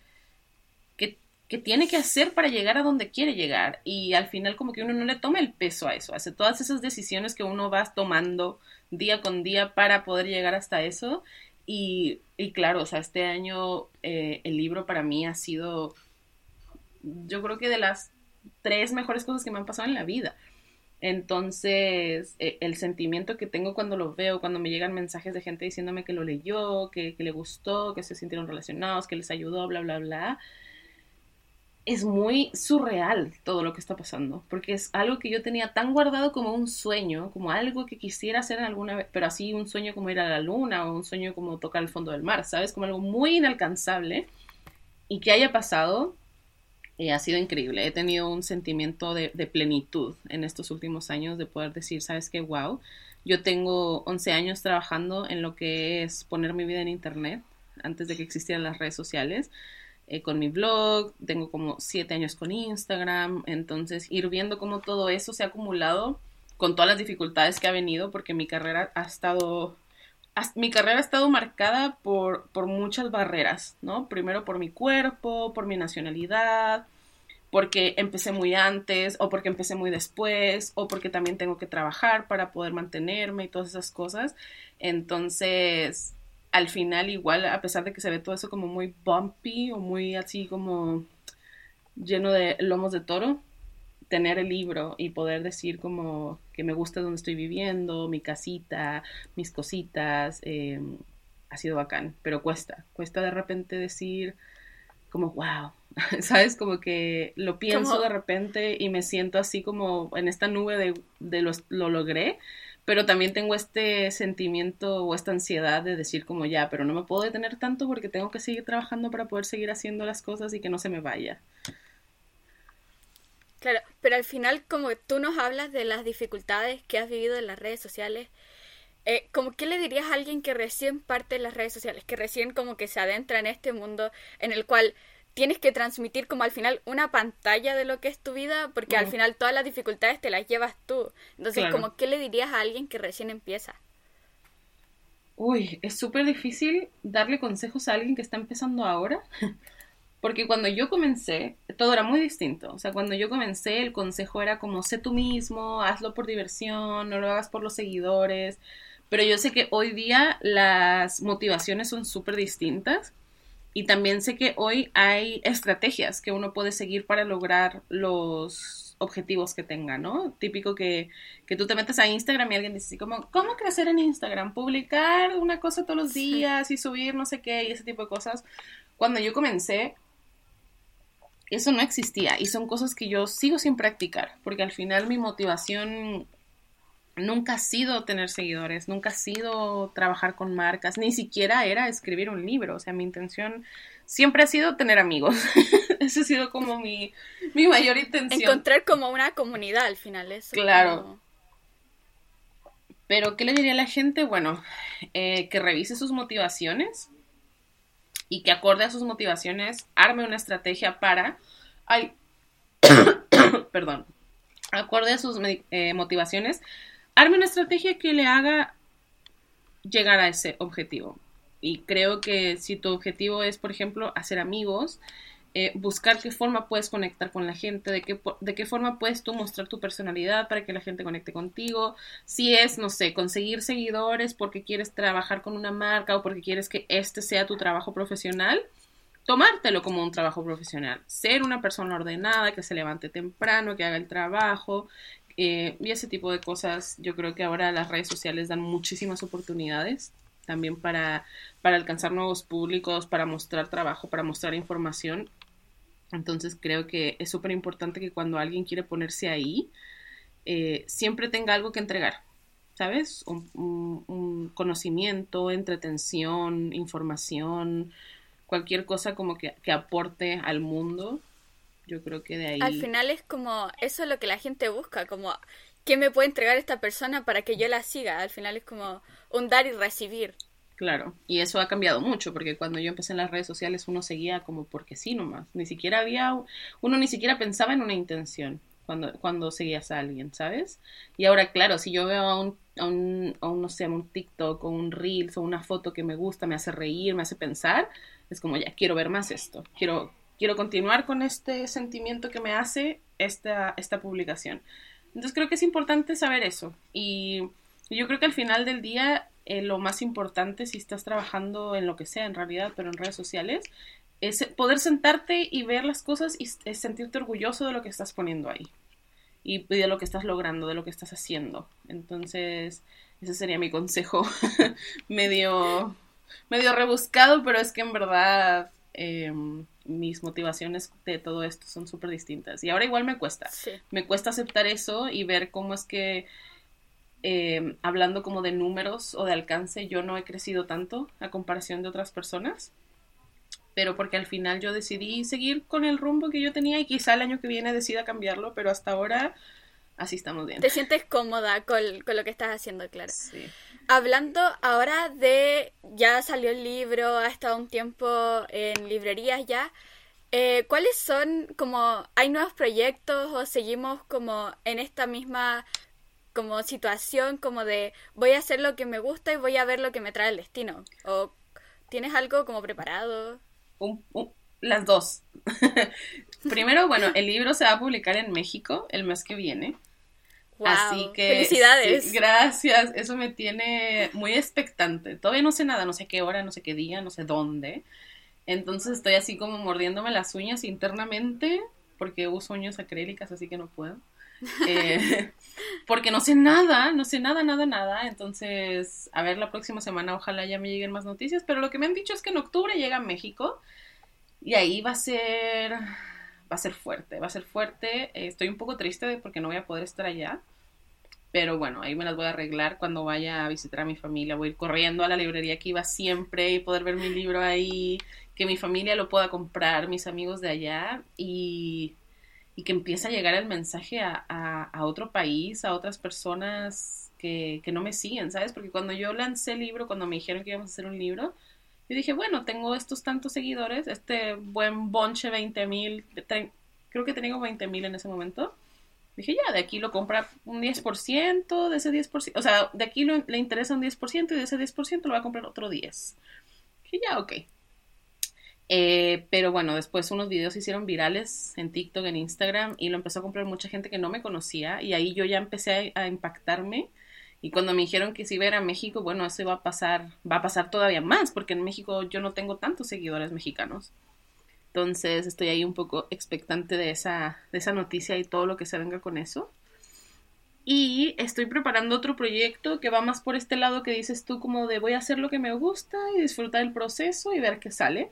que, que tiene que hacer para llegar a donde quiere llegar. Y al final como que uno no le toma el peso a eso, hace todas esas decisiones que uno va tomando día con día para poder llegar hasta eso y, claro, o sea, este año eh, el libro para mí ha sido, yo creo que de las tres mejores cosas que me han pasado en la vida. Entonces, e, el sentimiento que tengo cuando lo veo, cuando me llegan mensajes de gente diciéndome que lo leyó, que, que le gustó, que se sintieron relacionados, que les ayudó, bla, bla, bla, es muy surreal todo lo que está pasando, porque es algo que yo tenía tan guardado como un sueño, como algo que quisiera hacer alguna vez, pero así un sueño como ir a la luna o un sueño como tocar el fondo del mar, ¿sabes? Como algo muy inalcanzable y que haya pasado eh, ha sido increíble. He tenido un sentimiento de, de, plenitud en estos últimos años de poder decir, ¿sabes qué? Wow, yo tengo 11 años trabajando en lo que es poner mi vida en Internet antes de que existieran las redes sociales eh, con mi blog, tengo como siete años con Instagram, entonces ir viendo cómo todo eso se ha acumulado con todas las dificultades que ha venido, porque mi carrera ha estado, mi carrera ha estado marcada por, por muchas barreras, ¿no? Primero por mi cuerpo, por mi nacionalidad, porque empecé muy antes o porque empecé muy después o porque también tengo que trabajar para poder mantenerme y todas esas cosas. Entonces, al final igual, a pesar de que se ve todo eso como muy bumpy o muy así como lleno de lomos de toro, tener el libro y poder decir como que me gusta donde estoy viviendo, mi casita, mis cositas, em, ha sido bacán, pero cuesta, cuesta de repente decir como, wow, (laughs) ¿sabes? Como que lo pienso de repente y me siento así como en esta nube de, de los, lo logré, pero también tengo este sentimiento o esta ansiedad de decir como ya, pero no me puedo detener tanto porque tengo que seguir trabajando para poder seguir haciendo las cosas y que no se me vaya. Claro, pero al final como tú nos hablas de las dificultades que has vivido en las redes sociales, eh, como qué le dirías a alguien que recién parte de las redes sociales, que recién como que se adentra en este mundo en el cual tienes que transmitir como al final una pantalla de lo que es tu vida, porque al final todas las dificultades te las llevas tú. Entonces, como, ¿qué le dirías a alguien que recién empieza? Uy, es súper difícil darle consejos a alguien que está empezando ahora, (laughs) porque cuando yo comencé, todo era muy distinto. O sea, cuando yo comencé, el consejo era como, sé tú mismo, hazlo por diversión, no lo hagas por los seguidores. Pero yo sé que hoy día las motivaciones son súper distintas y también sé que hoy hay estrategias que uno puede seguir para lograr los objetivos que tenga, ¿no? Típico que, que tú te metes a Instagram y alguien dice así como, ¿cómo crecer en Instagram? Publicar una cosa todos los días y subir no sé qué y ese tipo de cosas. Cuando yo comencé, eso no existía y son cosas que yo sigo sin practicar, porque al final mi motivación nunca ha sido tener seguidores, nunca ha sido trabajar con marcas, ni siquiera era escribir un libro. O sea, mi intención siempre ha sido tener amigos. (laughs) Esa ha sido como mi, mayor intención. Encontrar como una comunidad al final. Eso claro. Pero, ¿qué le diría a la gente? Bueno, eh, que revise sus motivaciones y que acorde a sus motivaciones arme una estrategia para... Ay, (coughs) perdón. Acorde a sus eh, motivaciones, arme una estrategia que le haga llegar a ese objetivo. Y creo que si tu objetivo es, por ejemplo, hacer amigos, eh, buscar qué forma puedes conectar con la gente, de qué, de qué forma puedes tú mostrar tu personalidad para que la gente conecte contigo. Si es, no sé, conseguir seguidores porque quieres trabajar con una marca o porque quieres que este sea tu trabajo profesional, tomártelo como un trabajo profesional. Ser una persona ordenada, que se levante temprano, que haga el trabajo, eh, y ese tipo de cosas, yo creo que ahora las redes sociales dan muchísimas oportunidades también para, para alcanzar nuevos públicos, para mostrar trabajo, para mostrar información. Entonces creo que es súper importante que cuando alguien quiere ponerse ahí, eh, siempre tenga algo que entregar, ¿sabes? Un, conocimiento, entretención, información, cualquier cosa como que, que, aporte al mundo. Yo creo que de ahí... Al final es como, eso es lo que la gente busca, como, ¿qué me puede entregar esta persona para que yo la siga? Al final es como un dar y recibir. Claro, y eso ha cambiado mucho, porque cuando yo empecé en las redes sociales uno seguía como porque sí nomás, ni siquiera había, uno ni siquiera pensaba en una intención cuando, cuando seguías a alguien, ¿sabes? Y ahora, claro, si yo veo a un, a un, a un no sé, un TikTok o un Reels o una foto que me gusta, me hace reír, me hace pensar, es como ya, quiero ver más esto, quiero, quiero continuar con este sentimiento que me hace esta, esta publicación. Entonces creo que es importante saber eso. Y yo creo que al final del día eh, lo más importante si estás trabajando en lo que sea en realidad, pero en redes sociales, es poder sentarte y ver las cosas y sentirte orgulloso de lo que estás poniendo ahí. Y de lo que estás logrando, de lo que estás haciendo. Entonces, ese sería mi consejo. (laughs) medio, medio rebuscado, pero es que en verdad em, mis motivaciones de todo esto son súper distintas. Y ahora igual me cuesta. Me cuesta aceptar eso y ver cómo es que eh, hablando como de números o de alcance, yo no he crecido tanto a comparación de otras personas, pero porque al final yo decidí seguir con el rumbo que yo tenía y quizá el año que viene decida cambiarlo, pero hasta ahora así estamos bien. Te sientes cómoda con, lo que estás haciendo, claro. Sí. Hablando ahora de, ya salió el libro, ha estado un tiempo en librerías ya. Eh, ¿Cuáles son como, hay nuevos proyectos o seguimos como en esta misma como situación como de voy a hacer lo que me gusta y voy a ver lo que me trae el destino? ¿O tienes algo como preparado? las dos. (laughs) Primero, bueno, el libro se va a publicar en México el mes que viene. Así que felicidades. gracias, eso me tiene muy expectante. Todavía no sé nada, no sé qué hora, no sé qué día, no sé dónde. Entonces estoy así como mordiéndome las uñas internamente porque uso uñas acrílicas, así que no puedo. (laughs) Eh, porque no sé nada, no sé nada, nada, nada. Entonces, a ver, la próxima semana ojalá ya me lleguen más noticias. Pero lo que me han dicho es que en octubre llega a México y ahí va a ser, va a ser fuerte, va a ser fuerte. Eh, estoy un poco triste porque no voy a poder estar allá. Pero bueno, ahí me las voy a arreglar cuando vaya a visitar a mi familia. Voy a ir corriendo a la librería que iba siempre y poder ver mi libro ahí, que mi familia lo pueda comprar, mis amigos de allá. Y y que empieza a llegar el mensaje a, a, otro país, a otras personas que, que, no me siguen, ¿sabes? Porque cuando yo lancé el libro, cuando me dijeron que íbamos a hacer un libro, yo dije, bueno, tengo estos tantos seguidores, este buen bonche 20 mil, creo que tenía 20 mil en ese momento. Dije, ya, de aquí lo compra un 10%, de ese 10%, o sea, de aquí le interesa un 10% y de ese 10% lo va a comprar otro 10. Dije, ya, ok. Eh, pero bueno, después unos videos se hicieron virales en TikTok, en Instagram, y lo empezó a comprar mucha gente que no me conocía, y ahí yo ya empecé a, impactarme. Y cuando me dijeron que si iba a ir a México, bueno, eso va a pasar, va a pasar todavía más, porque en México yo no tengo tantos seguidores mexicanos. Entonces estoy ahí un poco expectante de esa, de esa noticia y todo lo que se venga con eso. Y estoy preparando otro proyecto que va más por este lado que dices tú, como de voy a hacer lo que me gusta y disfrutar el proceso y ver qué sale.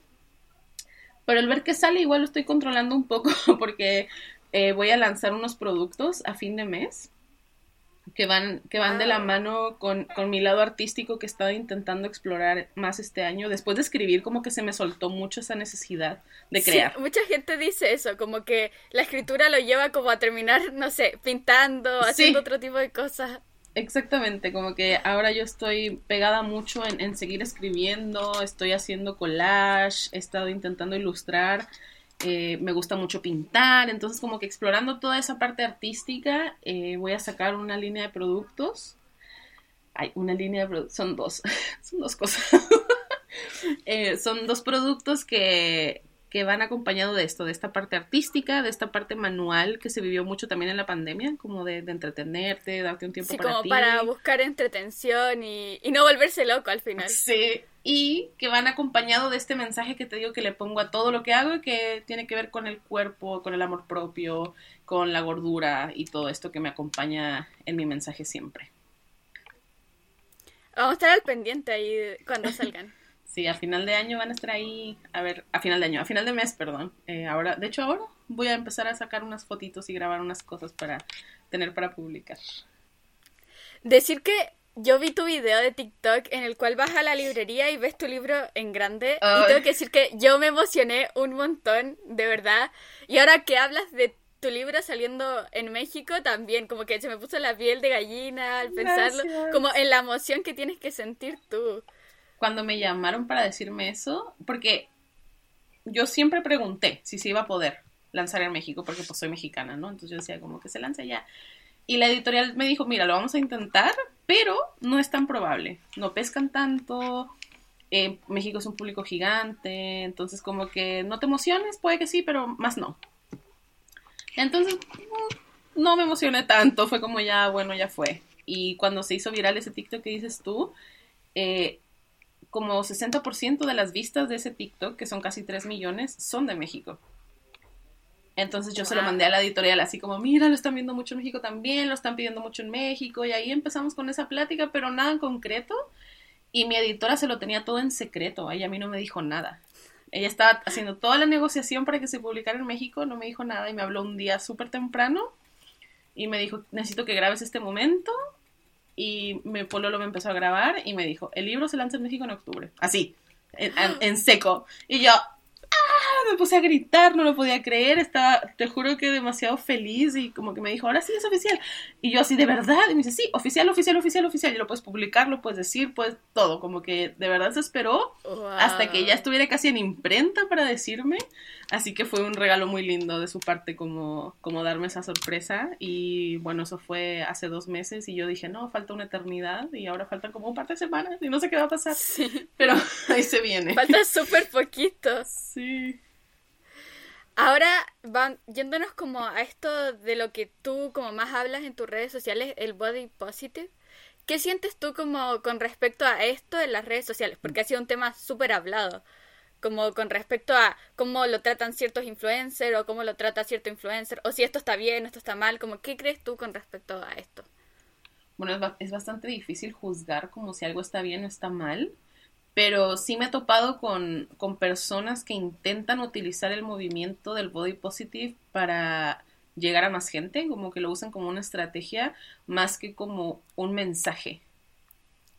Pero el ver que sale igual lo estoy controlando un poco (laughs) porque eh, voy a lanzar unos productos a fin de mes que van, que van de la ah. mano con, con, mi lado artístico que he estado intentando explorar más este año. Después de escribir, como que se me soltó mucho esa necesidad de crear. mucha gente dice eso, como que la escritura lo lleva como a terminar, no sé, pintando, haciendo otro tipo de cosas. Exactamente, como que ahora yo estoy pegada mucho en, seguir escribiendo, estoy haciendo collage, he estado intentando ilustrar, eh, me gusta mucho pintar, entonces como que explorando toda esa parte artística, eh, voy a sacar una línea de productos. Hay una línea de productos, son dos, (laughs) son dos cosas. (laughs) Eh, son dos productos que, que van acompañado de esto, de esta parte artística, de esta parte manual que se vivió mucho también en la pandemia, como de, entretenerte, darte un tiempo sí, para como para buscar entretención y, y, no volverse loco al final. Sí, y que van acompañado de este mensaje que te digo que le pongo a todo lo que hago y que tiene que ver con el cuerpo, con el amor propio, con la gordura y todo esto que me acompaña en mi mensaje siempre. Vamos a estar al pendiente ahí cuando salgan. (laughs) Sí, a final de año van a estar ahí, a ver, a final de año, a final de mes, perdón. Eh, ahora, de hecho ahora voy a empezar a sacar unas fotitos y grabar unas cosas para tener para publicar. Decir que yo vi tu video de TikTok en el cual vas a la librería y ves tu libro en grande. Y tengo que decir que yo me emocioné un montón, de verdad. Y ahora que hablas de tu libro saliendo en México también, como que se me puso la piel de gallina al pensarlo, como en la emoción que tienes que sentir tú. Cuando me llamaron para decirme eso, porque yo siempre pregunté si se iba a poder lanzar en México, porque pues soy mexicana, ¿no? Entonces yo decía como que se lance ya. Y la editorial me dijo, mira, lo vamos a intentar, pero no es tan probable. No pescan tanto, eh, México es un público gigante, entonces como que no te emociones, puede que sí, pero más no. Entonces, mm, no me emocioné tanto, fue como ya, bueno, ya fue. Y cuando se hizo viral ese TikTok que dices tú, eh, como 60% de las vistas de ese TikTok, que son casi 3 millones, son de México. Entonces yo se lo mandé a la editorial así como, mira, lo están viendo mucho en México también, lo están pidiendo mucho en México, y ahí empezamos con esa plática, pero nada en concreto. Y mi editora se lo tenía todo en secreto, ella a mí no me dijo nada. Ella estaba haciendo toda la negociación para que se publicara en México, no me dijo nada y me habló un día súper temprano y me dijo, necesito que grabes este momento. Y me Pololo me empezó a grabar y me dijo, el libro se lanza en México en octubre. Así, en, en seco. Y yo, me puse a gritar, no lo podía creer, estaba, te juro que demasiado feliz y como que me dijo, ahora sí es oficial. Y yo así, ¿de verdad? Y me dice, sí, oficial, oficial, oficial, oficial. Y lo puedes publicar, lo puedes decir, pues todo, como que de verdad se esperó hasta que ya estuviera casi en imprenta para decirme. Así que fue un regalo muy lindo de su parte como, como darme esa sorpresa. Y bueno, eso fue hace dos meses y yo dije, no, falta una eternidad y ahora faltan como un par de semanas y no sé qué va a pasar. Pero (laughs) ahí se viene. Falta súper poquito. Sí. Ahora, van yéndonos como a esto de lo que tú como más hablas en tus redes sociales, el body positive. ¿Qué sientes tú como con respecto a esto en las redes sociales? Porque ha sido un tema súper hablado. Como con respecto a cómo lo tratan ciertos influencers o cómo lo trata cierto influencer. O si esto está bien, esto está mal. Como, ¿Qué crees tú con respecto a esto? Bueno, es, bastante difícil juzgar como si algo está bien o está mal pero sí me he topado con, personas que intentan utilizar el movimiento del body positive para llegar a más gente, como que lo usan como una estrategia más que como un mensaje,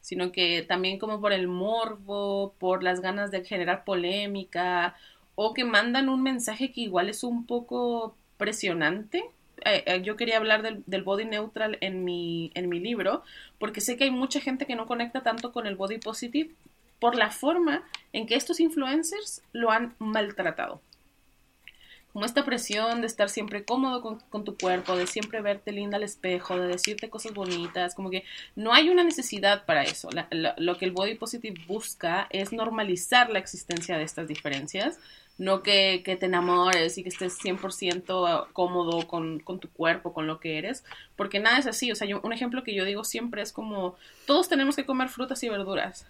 sino que también como por el morbo, por las ganas de generar polémica, o que mandan un mensaje que igual es un poco presionante. Eh, eh, yo quería hablar del, del, body neutral en mi, en mi libro, porque sé que hay mucha gente que no conecta tanto con el body positive por la forma en que estos influencers lo han maltratado. Como esta presión de estar siempre cómodo con, tu cuerpo, de siempre verte linda al espejo, de decirte cosas bonitas, como que no hay una necesidad para eso. lo que el body positive busca es normalizar la existencia de estas diferencias, no que, te enamores y que estés 100% cómodo con, tu cuerpo, con lo que eres, porque nada es así. O sea, un ejemplo que yo digo siempre es como, todos tenemos que comer frutas y verduras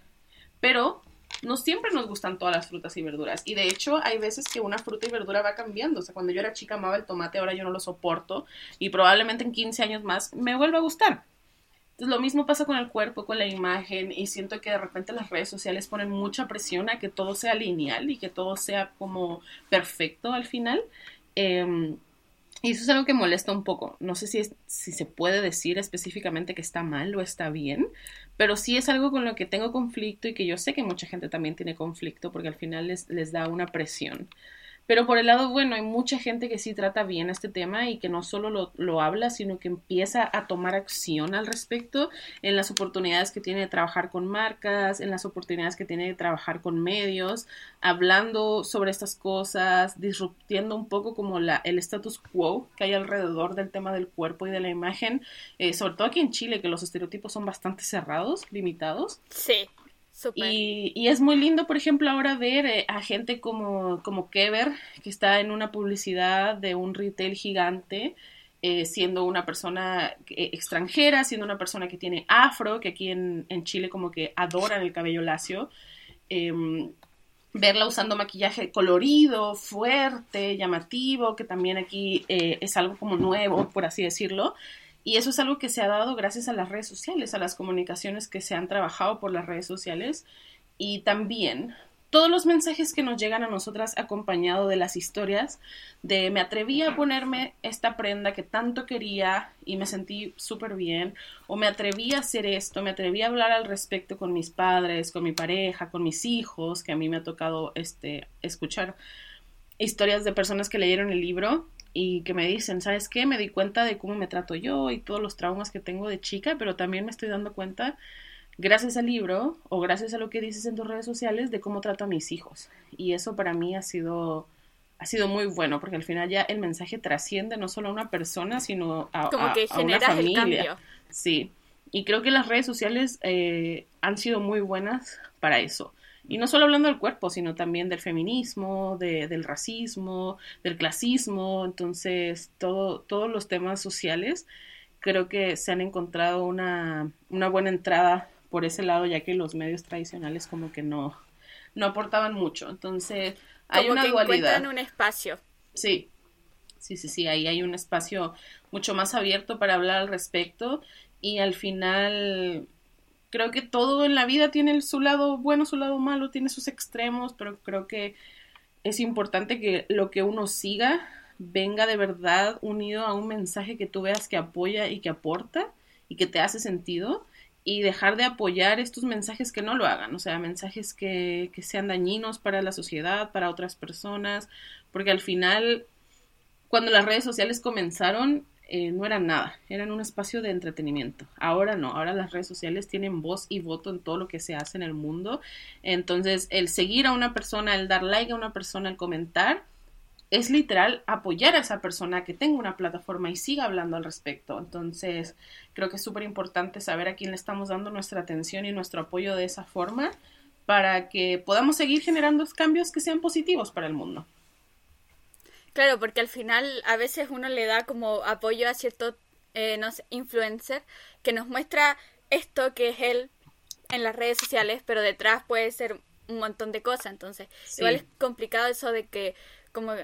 pero no siempre nos gustan todas las frutas y verduras. Y de hecho, hay veces que una fruta y verdura va cambiando. O sea, cuando yo era chica amaba el tomate, ahora yo no lo soporto. Y probablemente en 15 años más me vuelva a gustar. Entonces, lo mismo pasa con el cuerpo, con la imagen. Y siento que de repente las redes sociales ponen mucha presión a que todo sea lineal y que todo sea como perfecto al final. Eh, y eso es algo que molesta un poco. No sé si, si se puede decir específicamente que está mal o está bien, pero sí es algo con lo que tengo conflicto y que yo sé que mucha gente también tiene conflicto porque al final les, les da una presión. Pero por el lado bueno, hay mucha gente que sí trata bien este tema y que no solo lo, lo, habla, sino que empieza a tomar acción al respecto en las oportunidades que tiene de trabajar con marcas, en las oportunidades que tiene de trabajar con medios, hablando sobre estas cosas, disruptiendo un poco como la, el status quo que hay alrededor del tema del cuerpo y de la imagen, eh, sobre todo aquí en Chile, que los estereotipos son bastante cerrados, limitados. Sí. Y, es muy lindo, por ejemplo, ahora ver eh, a gente como, como Kever, que está en una publicidad de un retail gigante, eh, siendo una persona eh, extranjera, siendo una persona que tiene afro, que aquí en, Chile como que adoran el cabello lacio. Em, verla usando maquillaje colorido, fuerte, llamativo, que también aquí es algo como nuevo, por así decirlo. Y eso es algo que se ha dado gracias a las redes sociales, a las comunicaciones que se han trabajado por las redes sociales. y también todos los mensajes que nos llegan a nosotras acompañado de las historias de me atreví a ponerme esta prenda que tanto quería y me sentí súper bien, o me atreví a hacer esto, me atreví a hablar al respecto con mis padres, con mi pareja, con mis hijos, que a mí me ha tocado este, escuchar historias de personas que leyeron el libro y que me dicen, ¿sabes qué? Me di cuenta de cómo me trato yo y todos los traumas que tengo de chica, pero también me estoy dando cuenta gracias al libro o gracias a lo que dices en tus redes sociales de cómo trato a mis hijos. Y eso para mí ha sido, ha sido muy bueno, porque al final ya el mensaje trasciende no solo a una persona, sino a, Como que una familia. El cambio. Sí, y creo que las redes sociales eh, han sido muy buenas para eso. Y no solo hablando del cuerpo, sino también del feminismo, de, del racismo, del clasismo, entonces todo, todos los temas sociales creo que se han encontrado una, una buena entrada por ese lado, ya que los medios tradicionales como que no, no aportaban mucho. Entonces, hay como una que dualidad. encuentran un espacio. Sí, sí, sí, sí, ahí hay un espacio mucho más abierto para hablar al respecto y al final creo que todo en la vida tiene su lado bueno, su lado malo, tiene sus extremos, pero creo que es importante que lo que uno siga venga de verdad unido a un mensaje que tú veas que apoya y que aporta y que te hace sentido y dejar de apoyar estos mensajes que no lo hagan, o sea, mensajes que, que sean dañinos para la sociedad, para otras personas, porque al final, cuando las redes sociales comenzaron, eh, no eran nada, eran un espacio de entretenimiento. Ahora no, ahora las redes sociales tienen voz y voto en todo lo que se hace en el mundo. Entonces, el seguir a una persona, el dar like a una persona, el comentar, es literal apoyar a esa persona que tenga una plataforma y siga hablando al respecto. Entonces, creo que es súper importante saber a quién le estamos dando nuestra atención y nuestro apoyo de esa forma para que podamos seguir generando cambios que sean positivos para el mundo. Claro, porque al final a veces uno le da como apoyo a cierto, eh, no sé, influencer que nos muestra esto que es él en las redes sociales, pero detrás puede ser un montón de cosas. Entonces, Sí. igual es complicado eso de que como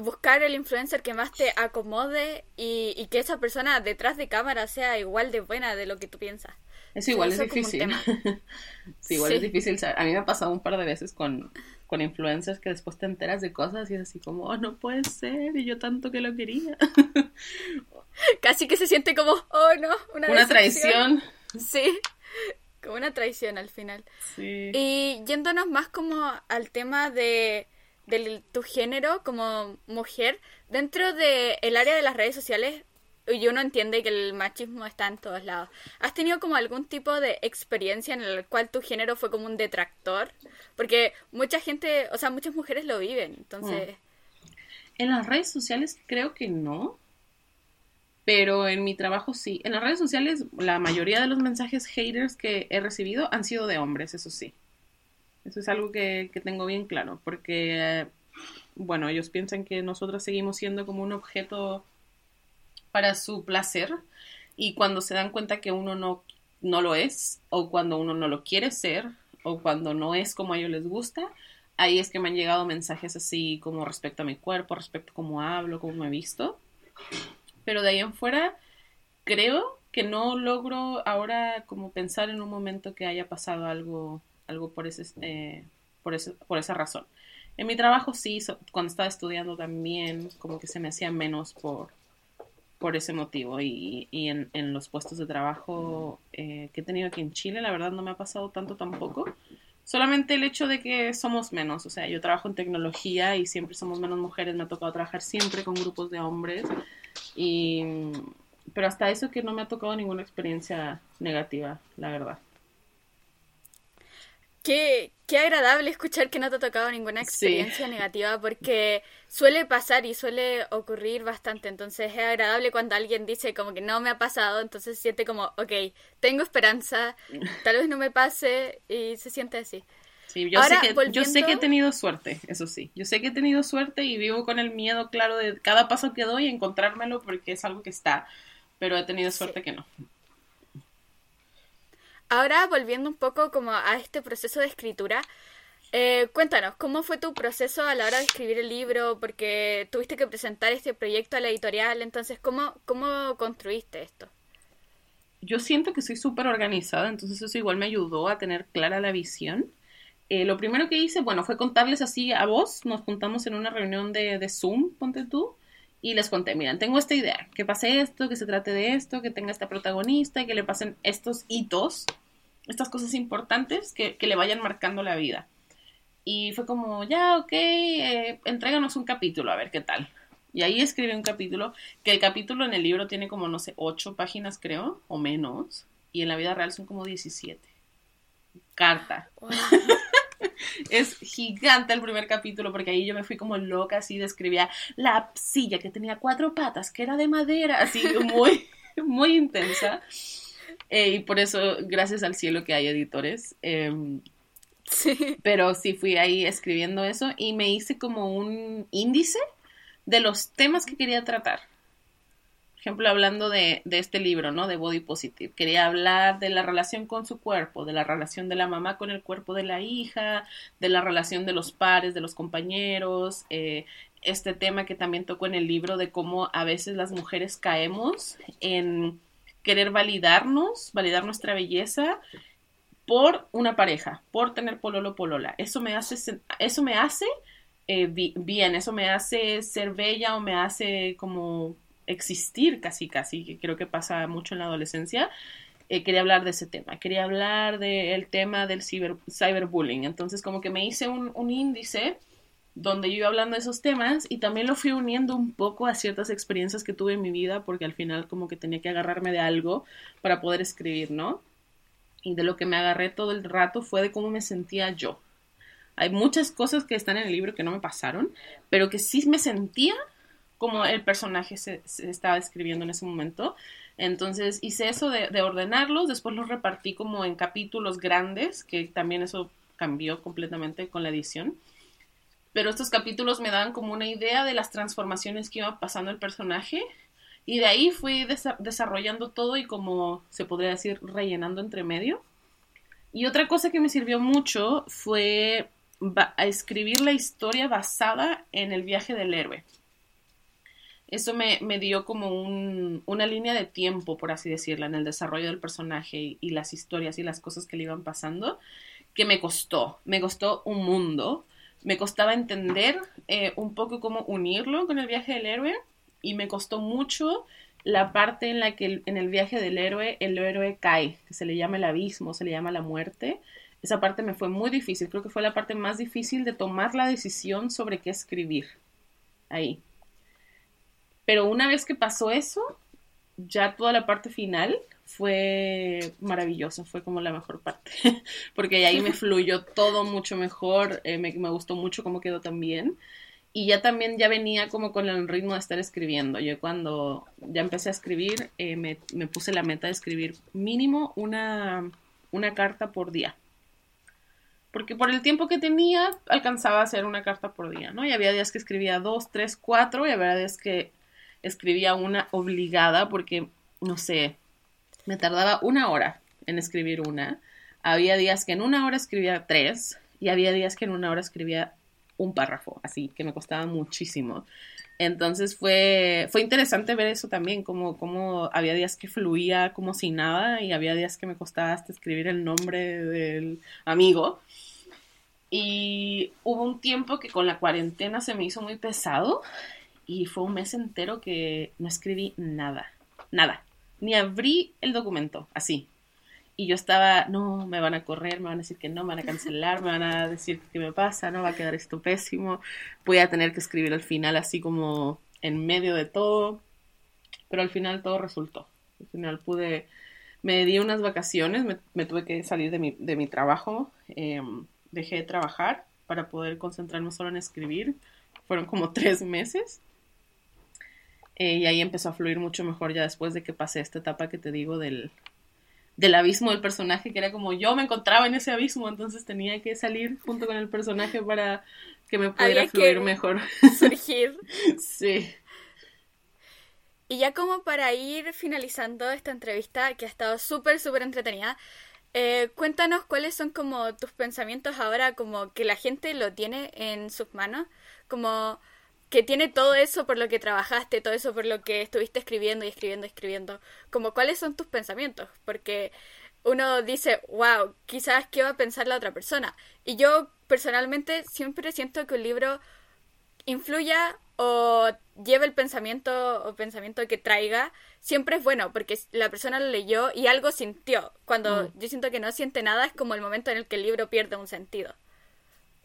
buscar el influencer que más te acomode y, y que esa persona detrás de cámara sea igual de buena de lo que tú piensas. Eso igual es difícil. (laughs) sí, igual Sí. es difícil. A mí me ha pasado un par de veces con, con influencers que después te enteras de cosas y es así como, oh, no puede ser, y yo tanto que lo quería. (laughs) Casi que se siente como, oh no, una, Una traición. Sí, como una traición al final. Sí. Y yéndonos más como al tema de, de tu género como mujer, dentro del el área de las redes sociales, y uno entiende que el machismo está en todos lados. ¿Has tenido como algún tipo de experiencia en el cual tu género fue como un detractor? Porque mucha gente, o sea, muchas mujeres lo viven, entonces... En las redes sociales creo que no, pero en mi trabajo sí. En las redes sociales la mayoría de los mensajes haters que he recibido han sido de hombres, eso sí. Eso es algo que, que tengo bien claro, porque, eh, bueno, ellos piensan que nosotros seguimos siendo como un objeto para su placer y cuando se dan cuenta que uno no, no lo es, o cuando uno no lo quiere ser, o cuando no es como a ellos les gusta, ahí es que me han llegado mensajes así como respecto a mi cuerpo, respecto a cómo hablo, cómo me he visto. Pero de ahí en fuera, creo que no logro ahora como pensar en un momento que haya pasado algo, algo por, ese, eh, por, ese, por esa razón. En mi trabajo sí, so- cuando estaba estudiando también, como que se me hacía menos por, por ese motivo. Y, y en, en los puestos de trabajo eh, que he tenido aquí en Chile, la verdad no me ha pasado tanto tampoco. Solamente el hecho de que somos menos, o sea, yo trabajo en tecnología y siempre somos menos mujeres, me ha tocado trabajar siempre con grupos de hombres, y, pero hasta eso que no me ha tocado ninguna experiencia negativa, la verdad. Qué, qué agradable escuchar que no te ha tocado ninguna Sí. experiencia negativa porque suele pasar y suele ocurrir bastante. Entonces es agradable cuando alguien dice como que no me ha pasado, entonces siente como, ok, tengo esperanza, tal vez no me pase y se siente así. Sí, yo, Ahora, sé que, yo sé que he tenido suerte, eso sí. Yo sé que he tenido suerte y vivo con el miedo, claro, de cada paso que doy encontrármelo porque es algo que está, pero he tenido suerte que no. Ahora volviendo un poco como a este proceso de escritura, eh, cuéntanos, ¿cómo fue tu proceso a la hora de escribir el libro? Porque tuviste que presentar este proyecto a la editorial, entonces, ¿cómo, cómo construiste esto? Yo siento que soy súper organizada, entonces eso igual me ayudó a tener clara la visión. eh, lo primero que hice, bueno, fue contarles así a vos. Nos juntamos en una reunión de, de Zoom, ponte tú, y les conté, miren, tengo esta idea, que pase esto, que se trate de esto, que tenga esta protagonista que le pasen estos hitos, estas cosas importantes que, que le vayan marcando la vida. Y fue como, ya, ok, eh, entréganos un capítulo, a ver qué tal. Y ahí escribí un capítulo, que el capítulo en el libro tiene como, no sé, ocho páginas creo, o menos, y en la vida real son como 17. Carta. Es gigante el primer capítulo porque ahí yo me fui como loca, así describía la silla que tenía cuatro patas, que era de madera, así muy, (laughs) muy intensa. Eh, y por eso, gracias al cielo que hay editores. Em, sí. Pero sí fui ahí escribiendo eso y me hice como un índice de los temas que quería tratar ejemplo, hablando de, de, este libro, ¿no? De Body Positive. Quería hablar de la relación con su cuerpo, de la relación de la mamá con el cuerpo de la hija, de la relación de los pares, de los compañeros, eh, este tema que también tocó en el libro de cómo a veces las mujeres caemos en querer validarnos, validar nuestra belleza por una pareja, por tener pololo polola. Eso me hace, eso me hace eh, bien, eso me hace ser bella o me hace como existir casi casi, que creo que pasa mucho en la adolescencia, eh, quería hablar de ese tema, quería hablar del tema del ciber, cyberbullying. Entonces como que me hice un, un índice donde yo iba hablando de esos temas y también lo fui uniendo un poco a ciertas experiencias que tuve en mi vida porque al final como que tenía que agarrarme de algo para poder escribir, ¿no? Y de lo que me agarré todo el rato fue de cómo me sentía yo. Hay muchas cosas que están en el libro que no me pasaron, pero que sí me sentía como el personaje se, estaba escribiendo en ese momento. Entonces hice eso de, de, ordenarlos, después los repartí como en capítulos grandes, que también eso cambió completamente con la edición. Pero estos capítulos me daban como una idea de las transformaciones que iba pasando el personaje y de ahí fui desarrollando todo y como se podría decir rellenando entre medio. Y otra cosa que me sirvió mucho fue escribir la historia basada en el viaje del héroe eso me, dio como un, una línea de tiempo, por así decirlo, en el desarrollo del personaje y, las historias y las cosas que le iban pasando, que me costó, me costó un mundo, me costaba entender eh, un poco cómo unirlo con el viaje del héroe y me costó mucho la parte en la que en el viaje del héroe el héroe cae, que se le llama el abismo, se le llama la muerte. Esa parte me fue muy difícil, creo que fue la parte más difícil de tomar la decisión sobre qué escribir ahí. Pero una vez que pasó eso, ya toda la parte final fue maravillosa, fue como la mejor parte, (laughs) porque ahí me fluyó todo mucho mejor, eh, me, gustó mucho cómo quedó también. Y ya también ya venía como con el ritmo de estar escribiendo. Yo cuando ya empecé a escribir, eh, me, puse la meta de escribir mínimo una, una carta por día. Porque por el tiempo que tenía, alcanzaba a hacer una carta por día, ¿no? Y había días que escribía dos, tres, cuatro, y había días que escribía una obligada porque, no sé, me tardaba una hora en escribir una. Había días que en una hora escribía tres y había días que en una hora escribía un párrafo, así que me costaba muchísimo. Entonces fue, fue interesante ver eso también, como, como había días que fluía como si nada y había días que me costaba hasta escribir el nombre del amigo. Y hubo un tiempo que con la cuarentena se me hizo muy pesado y fue un mes entero que no escribí nada, nada, ni abrí el documento, así. Y yo estaba, no, me van a correr, me van a decir que no, me van a cancelar, me van a decir qué me pasa, no, va a quedar esto pésimo, voy a tener que escribir al final así como en medio de todo, pero al final todo resultó. Al final pude, me di unas vacaciones, me, tuve que salir de mi, de mi trabajo, em, dejé de trabajar para poder concentrarme solo en escribir. Fueron como tres meses eh, y ahí empezó a fluir mucho mejor ya después de que pasé esta etapa que te digo del, del abismo del personaje, que era como yo me encontraba en ese abismo, entonces tenía que salir junto con el personaje para que me pudiera fluir mejor. (laughs) Surgir. sí. Y ya como para ir finalizando esta entrevista, que ha estado súper, súper entretenida, eh, cuéntanos cuáles son como tus pensamientos ahora, como que la gente lo tiene en sus manos, como que tiene todo eso por lo que trabajaste, todo eso por lo que estuviste escribiendo y escribiendo y escribiendo, como cuáles son tus pensamientos, porque uno dice, wow, quizás qué va a pensar la otra persona. Y yo personalmente siempre siento que un libro influya o lleve el pensamiento o pensamiento que traiga, siempre es bueno, porque la persona lo leyó y algo sintió. Cuando Mm. yo siento que no siente nada, es como el momento en el que el libro pierde un sentido.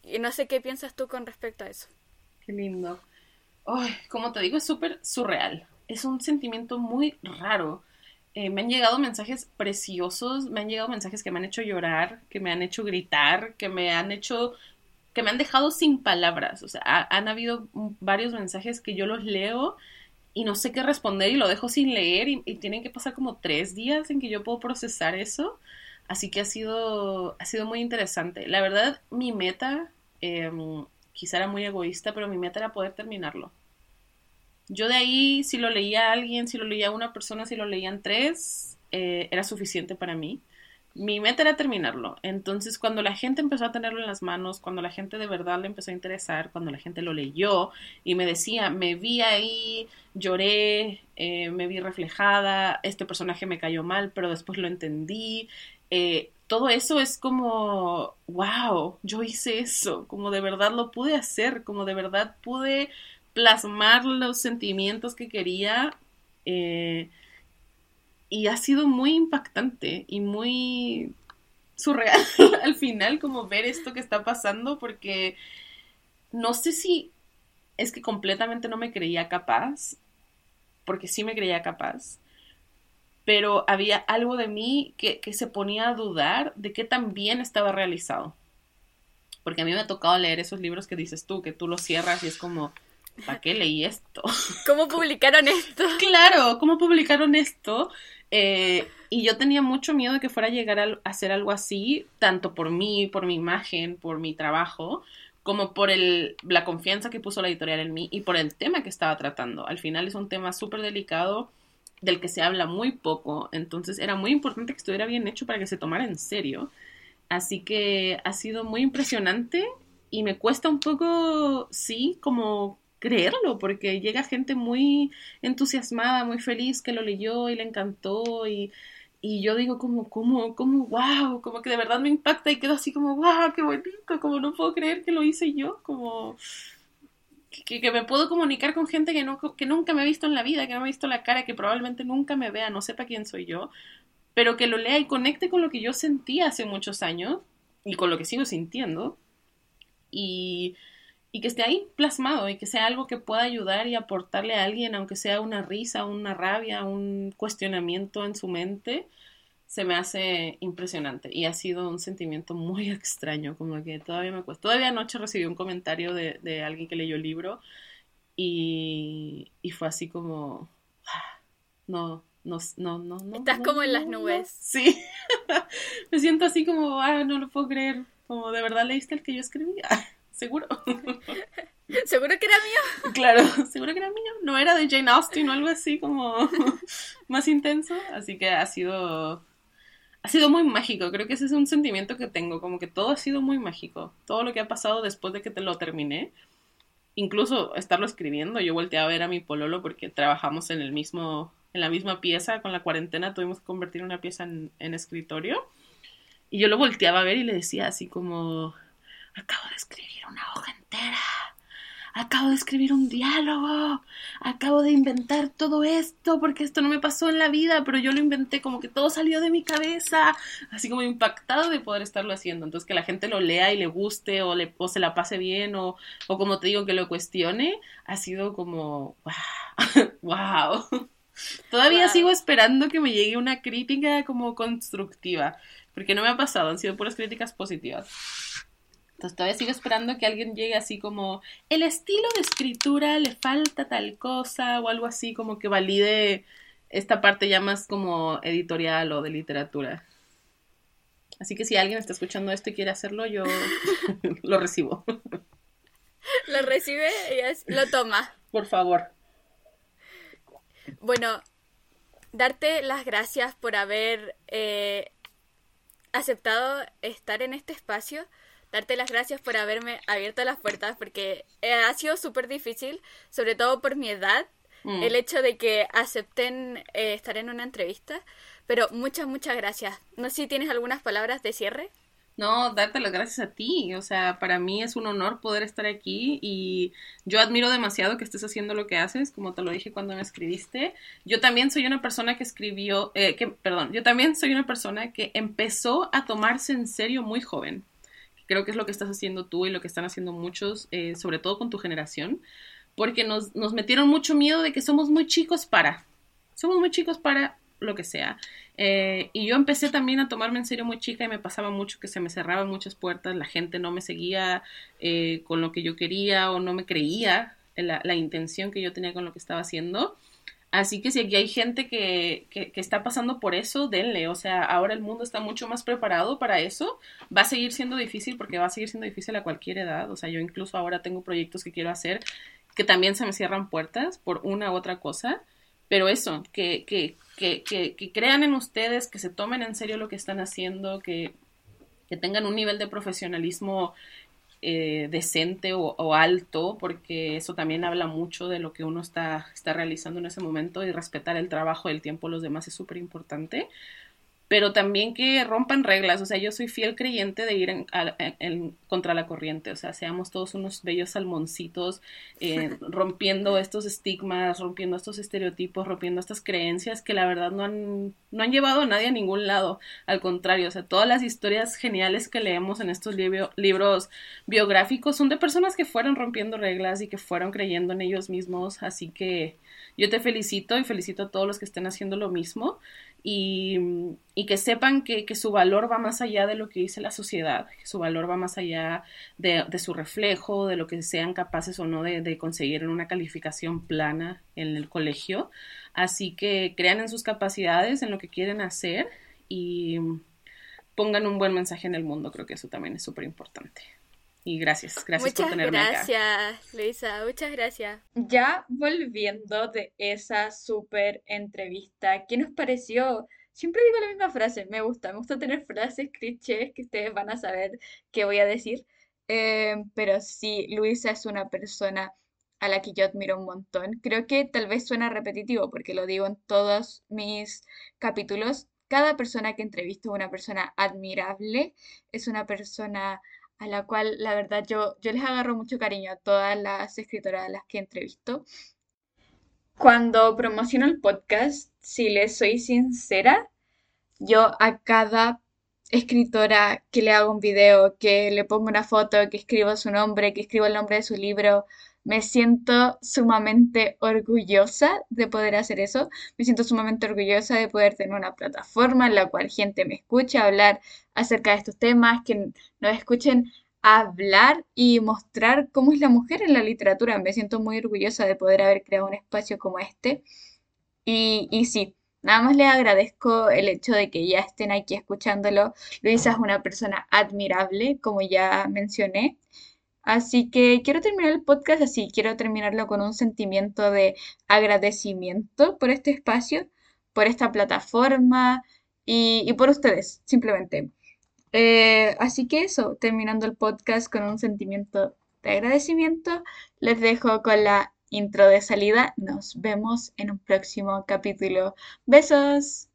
Y no sé qué piensas tú con respecto a eso. Qué lindo. Ay, como te digo, es súper surreal. Es un sentimiento muy raro. Eh, me han llegado mensajes preciosos, me han llegado mensajes que me han hecho llorar, que me han hecho gritar, que me han hecho, que me han dejado sin palabras. O sea, ha- han habido varios mensajes que yo los leo y no sé qué responder y lo dejo sin leer y, y tienen que pasar como tres días en que yo puedo procesar eso. Así que ha sido, ha sido muy interesante. La verdad, mi meta, em, quizá era muy egoísta, pero mi meta era poder terminarlo. Yo de ahí, si lo leía alguien, si lo leía una persona, si lo leían tres, eh, era suficiente para mí. Mi meta era terminarlo. Entonces, cuando la gente empezó a tenerlo en las manos, cuando la gente de verdad le empezó a interesar, cuando la gente lo leyó y me decía, me vi ahí, lloré, eh, me vi reflejada, este personaje me cayó mal, pero después lo entendí. eh, todo eso es como, wow, yo hice eso, como de verdad lo pude hacer, como de verdad pude plasmar los sentimientos que quería. eh, y ha sido muy impactante y muy surreal (laughs) al final como ver esto que está pasando porque no sé si es que completamente no me creía capaz, porque sí me creía capaz, pero había algo de mí que, que se ponía a dudar de qué tan bien estaba realizado. Porque a mí me ha tocado leer esos libros que dices tú, que tú los cierras y es como, ¿para qué leí esto? (laughs) ¿Cómo publicaron esto? (laughs) Claro, ¿cómo publicaron esto? Eh, y yo tenía mucho miedo de que fuera a llegar a hacer algo así, tanto por mí, por mi imagen, por mi trabajo, como por el, la confianza que puso la editorial en mí y por el tema que estaba tratando. Al final es un tema súper delicado del que se habla muy poco, entonces era muy importante que estuviera bien hecho para que se tomara en serio. Así que ha sido muy impresionante y me cuesta un poco, sí, como creerlo, porque llega gente muy entusiasmada, muy feliz que lo leyó y le encantó y, y yo digo como, como, como, wow, como que de verdad me impacta y quedo así como, wow, qué bonito, como no puedo creer que lo hice yo, como que, me puedo comunicar con gente que, no, que nunca me ha visto en la vida, que no me ha visto la cara, que probablemente nunca me vea, no sepa quién soy yo, pero que lo lea y conecte con lo que yo sentía hace muchos años y con lo que sigo sintiendo y, y que esté ahí plasmado y que sea algo que pueda ayudar y aportarle a alguien, aunque sea una risa, una rabia, un cuestionamiento en su mente, se me hace impresionante y ha sido un sentimiento muy (laughs) extraño, como que todavía me cuesta. Todavía anoche recibí un comentario de, de alguien que leyó el libro y, y fue así como, ah, no, no, no, no, no. Estás no, como en las nubes. Sí, (laughs) me siento así como, ah, no lo puedo creer, como de verdad leíste el que yo escribía, seguro. (laughs) Seguro que era mío. Claro, seguro que era mío. No era de Jane Austen o algo así como más intenso. Así que ha sido. Ha sido muy mágico. Creo que ese es un sentimiento que tengo. Como que todo ha sido muy mágico. Todo lo que ha pasado después de que te lo terminé. Incluso estarlo escribiendo. Yo volteé a ver a mi pololo porque trabajamos en el mismo. En la misma pieza. Con la cuarentena tuvimos que convertir una pieza en, en escritorio. Y yo lo volteaba a ver y le decía así como. Acabo de escribir una hoja entera acabo de escribir un diálogo, acabo de inventar todo esto, porque esto no me pasó en la vida, pero yo lo inventé como que todo salió de mi cabeza, así como impactado de poder estarlo haciendo. Entonces que la gente lo lea y le guste o, le, o se la pase bien o, o como te digo, que lo cuestione, ha sido como, (laughs) wow, wow. Todavía Wow. sigo esperando que me llegue una crítica como constructiva, porque no me ha pasado, han sido puras críticas positivas. Entonces todavía sigo esperando que alguien llegue así como, el estilo de escritura le falta tal cosa o algo así como que valide esta parte ya más como editorial o de literatura. Así que si alguien está escuchando esto y quiere hacerlo, yo (laughs) lo recibo. Lo recibe y es- lo toma. Por favor. Bueno, darte las gracias por haber eh, aceptado estar en este espacio. Darte las gracias por haberme abierto las puertas porque eh, ha sido súper difícil, sobre todo por mi edad, Mm. el hecho de que acepten eh, estar en una entrevista. Pero muchas, muchas gracias. No sé si tienes algunas palabras de cierre. No, darte las gracias a ti. O sea, para mí es un honor poder estar aquí y yo admiro demasiado que estés haciendo lo que haces, como te lo dije cuando me escribiste. Yo también soy una persona que escribió, eh, que, perdón, yo también soy una persona que empezó a tomarse en serio muy joven. Creo que es lo que estás haciendo tú y lo que están haciendo muchos, eh, sobre todo con tu generación, porque nos, nos metieron mucho miedo de que somos muy chicos para. Somos muy chicos para lo que sea. Eh, y yo empecé también a tomarme en serio muy chica y me pasaba mucho que se me cerraban muchas puertas, la gente no me seguía eh, con lo que yo quería o no me creía la, la, intención que yo tenía con lo que estaba haciendo. Así que si aquí hay gente que, que, está pasando por eso, denle. O sea, ahora el mundo está mucho más preparado para eso. Va a seguir siendo difícil porque va a seguir siendo difícil a cualquier edad. O sea, yo incluso ahora tengo proyectos que quiero hacer que también se me cierran puertas por una u otra cosa. Pero eso, que, que, que, que, crean en ustedes, que se tomen en serio lo que están haciendo, que, que tengan un nivel de profesionalismo eh, decente o, o, alto, porque eso también habla mucho de lo que uno está, está realizando en ese momento y respetar el trabajo, el tiempo de los demás es súper importante pero también que rompan reglas. O sea, yo soy fiel creyente de ir en, en, contra la corriente. O sea, seamos todos unos bellos salmoncitos, eh, (laughs) rompiendo estos estigmas, rompiendo estos estereotipos, rompiendo estas creencias que la verdad no han, no han llevado a nadie a ningún lado. Al contrario, o sea, todas las historias geniales que leemos en estos libros biográficos son de personas que fueron rompiendo reglas y que fueron creyendo en ellos mismos. Así que yo te felicito y felicito a todos los que estén haciendo lo mismo y, y que sepan que, que, su valor va más allá de lo que dice la sociedad, que su valor va más allá de, de su reflejo, de lo que sean capaces o no de, de, conseguir una calificación plana en el colegio. Así que crean en sus capacidades, en lo que quieren hacer y pongan un buen mensaje en el mundo. Creo que eso también es súper importante. Y gracias, gracias muchas por tenerme gracias, acá. Luisa, muchas gracias. Ya volviendo de esa súper entrevista, ¿qué nos pareció? Siempre digo la misma frase, me gusta, me gusta tener frases clichés que ustedes van a saber qué voy a decir. Eh, pero sí, Luisa es una persona a la que yo admiro un montón. Creo que tal vez suena repetitivo porque lo digo en todos mis capítulos. Cada persona que entrevisto es una persona admirable, es una persona a la cual la verdad yo, yo les agarro mucho cariño a todas las escritoras a las que entrevisto. Cuando promociono el podcast, si les soy sincera, yo a cada escritora que le hago un video, que le pongo una foto, que escribo su nombre, que escribo el nombre de su libro, me siento sumamente orgullosa de poder hacer eso. Me siento sumamente orgullosa de poder tener una plataforma en la cual gente me escuche hablar acerca de estos temas, que nos escuchen hablar y mostrar cómo es la mujer en la literatura. Me siento muy orgullosa de poder haber creado un espacio como este. Y, y sí, nada más les agradezco el hecho de que ya estén aquí escuchándolo. Luisa es una persona admirable, como ya mencioné. Así que quiero terminar el podcast así, quiero terminarlo con un sentimiento de agradecimiento por este espacio, por esta plataforma y, por ustedes, simplemente. Eh, así que eso, terminando el podcast con un sentimiento de agradecimiento, les dejo con la intro de salida. Nos vemos en un próximo capítulo. Besos.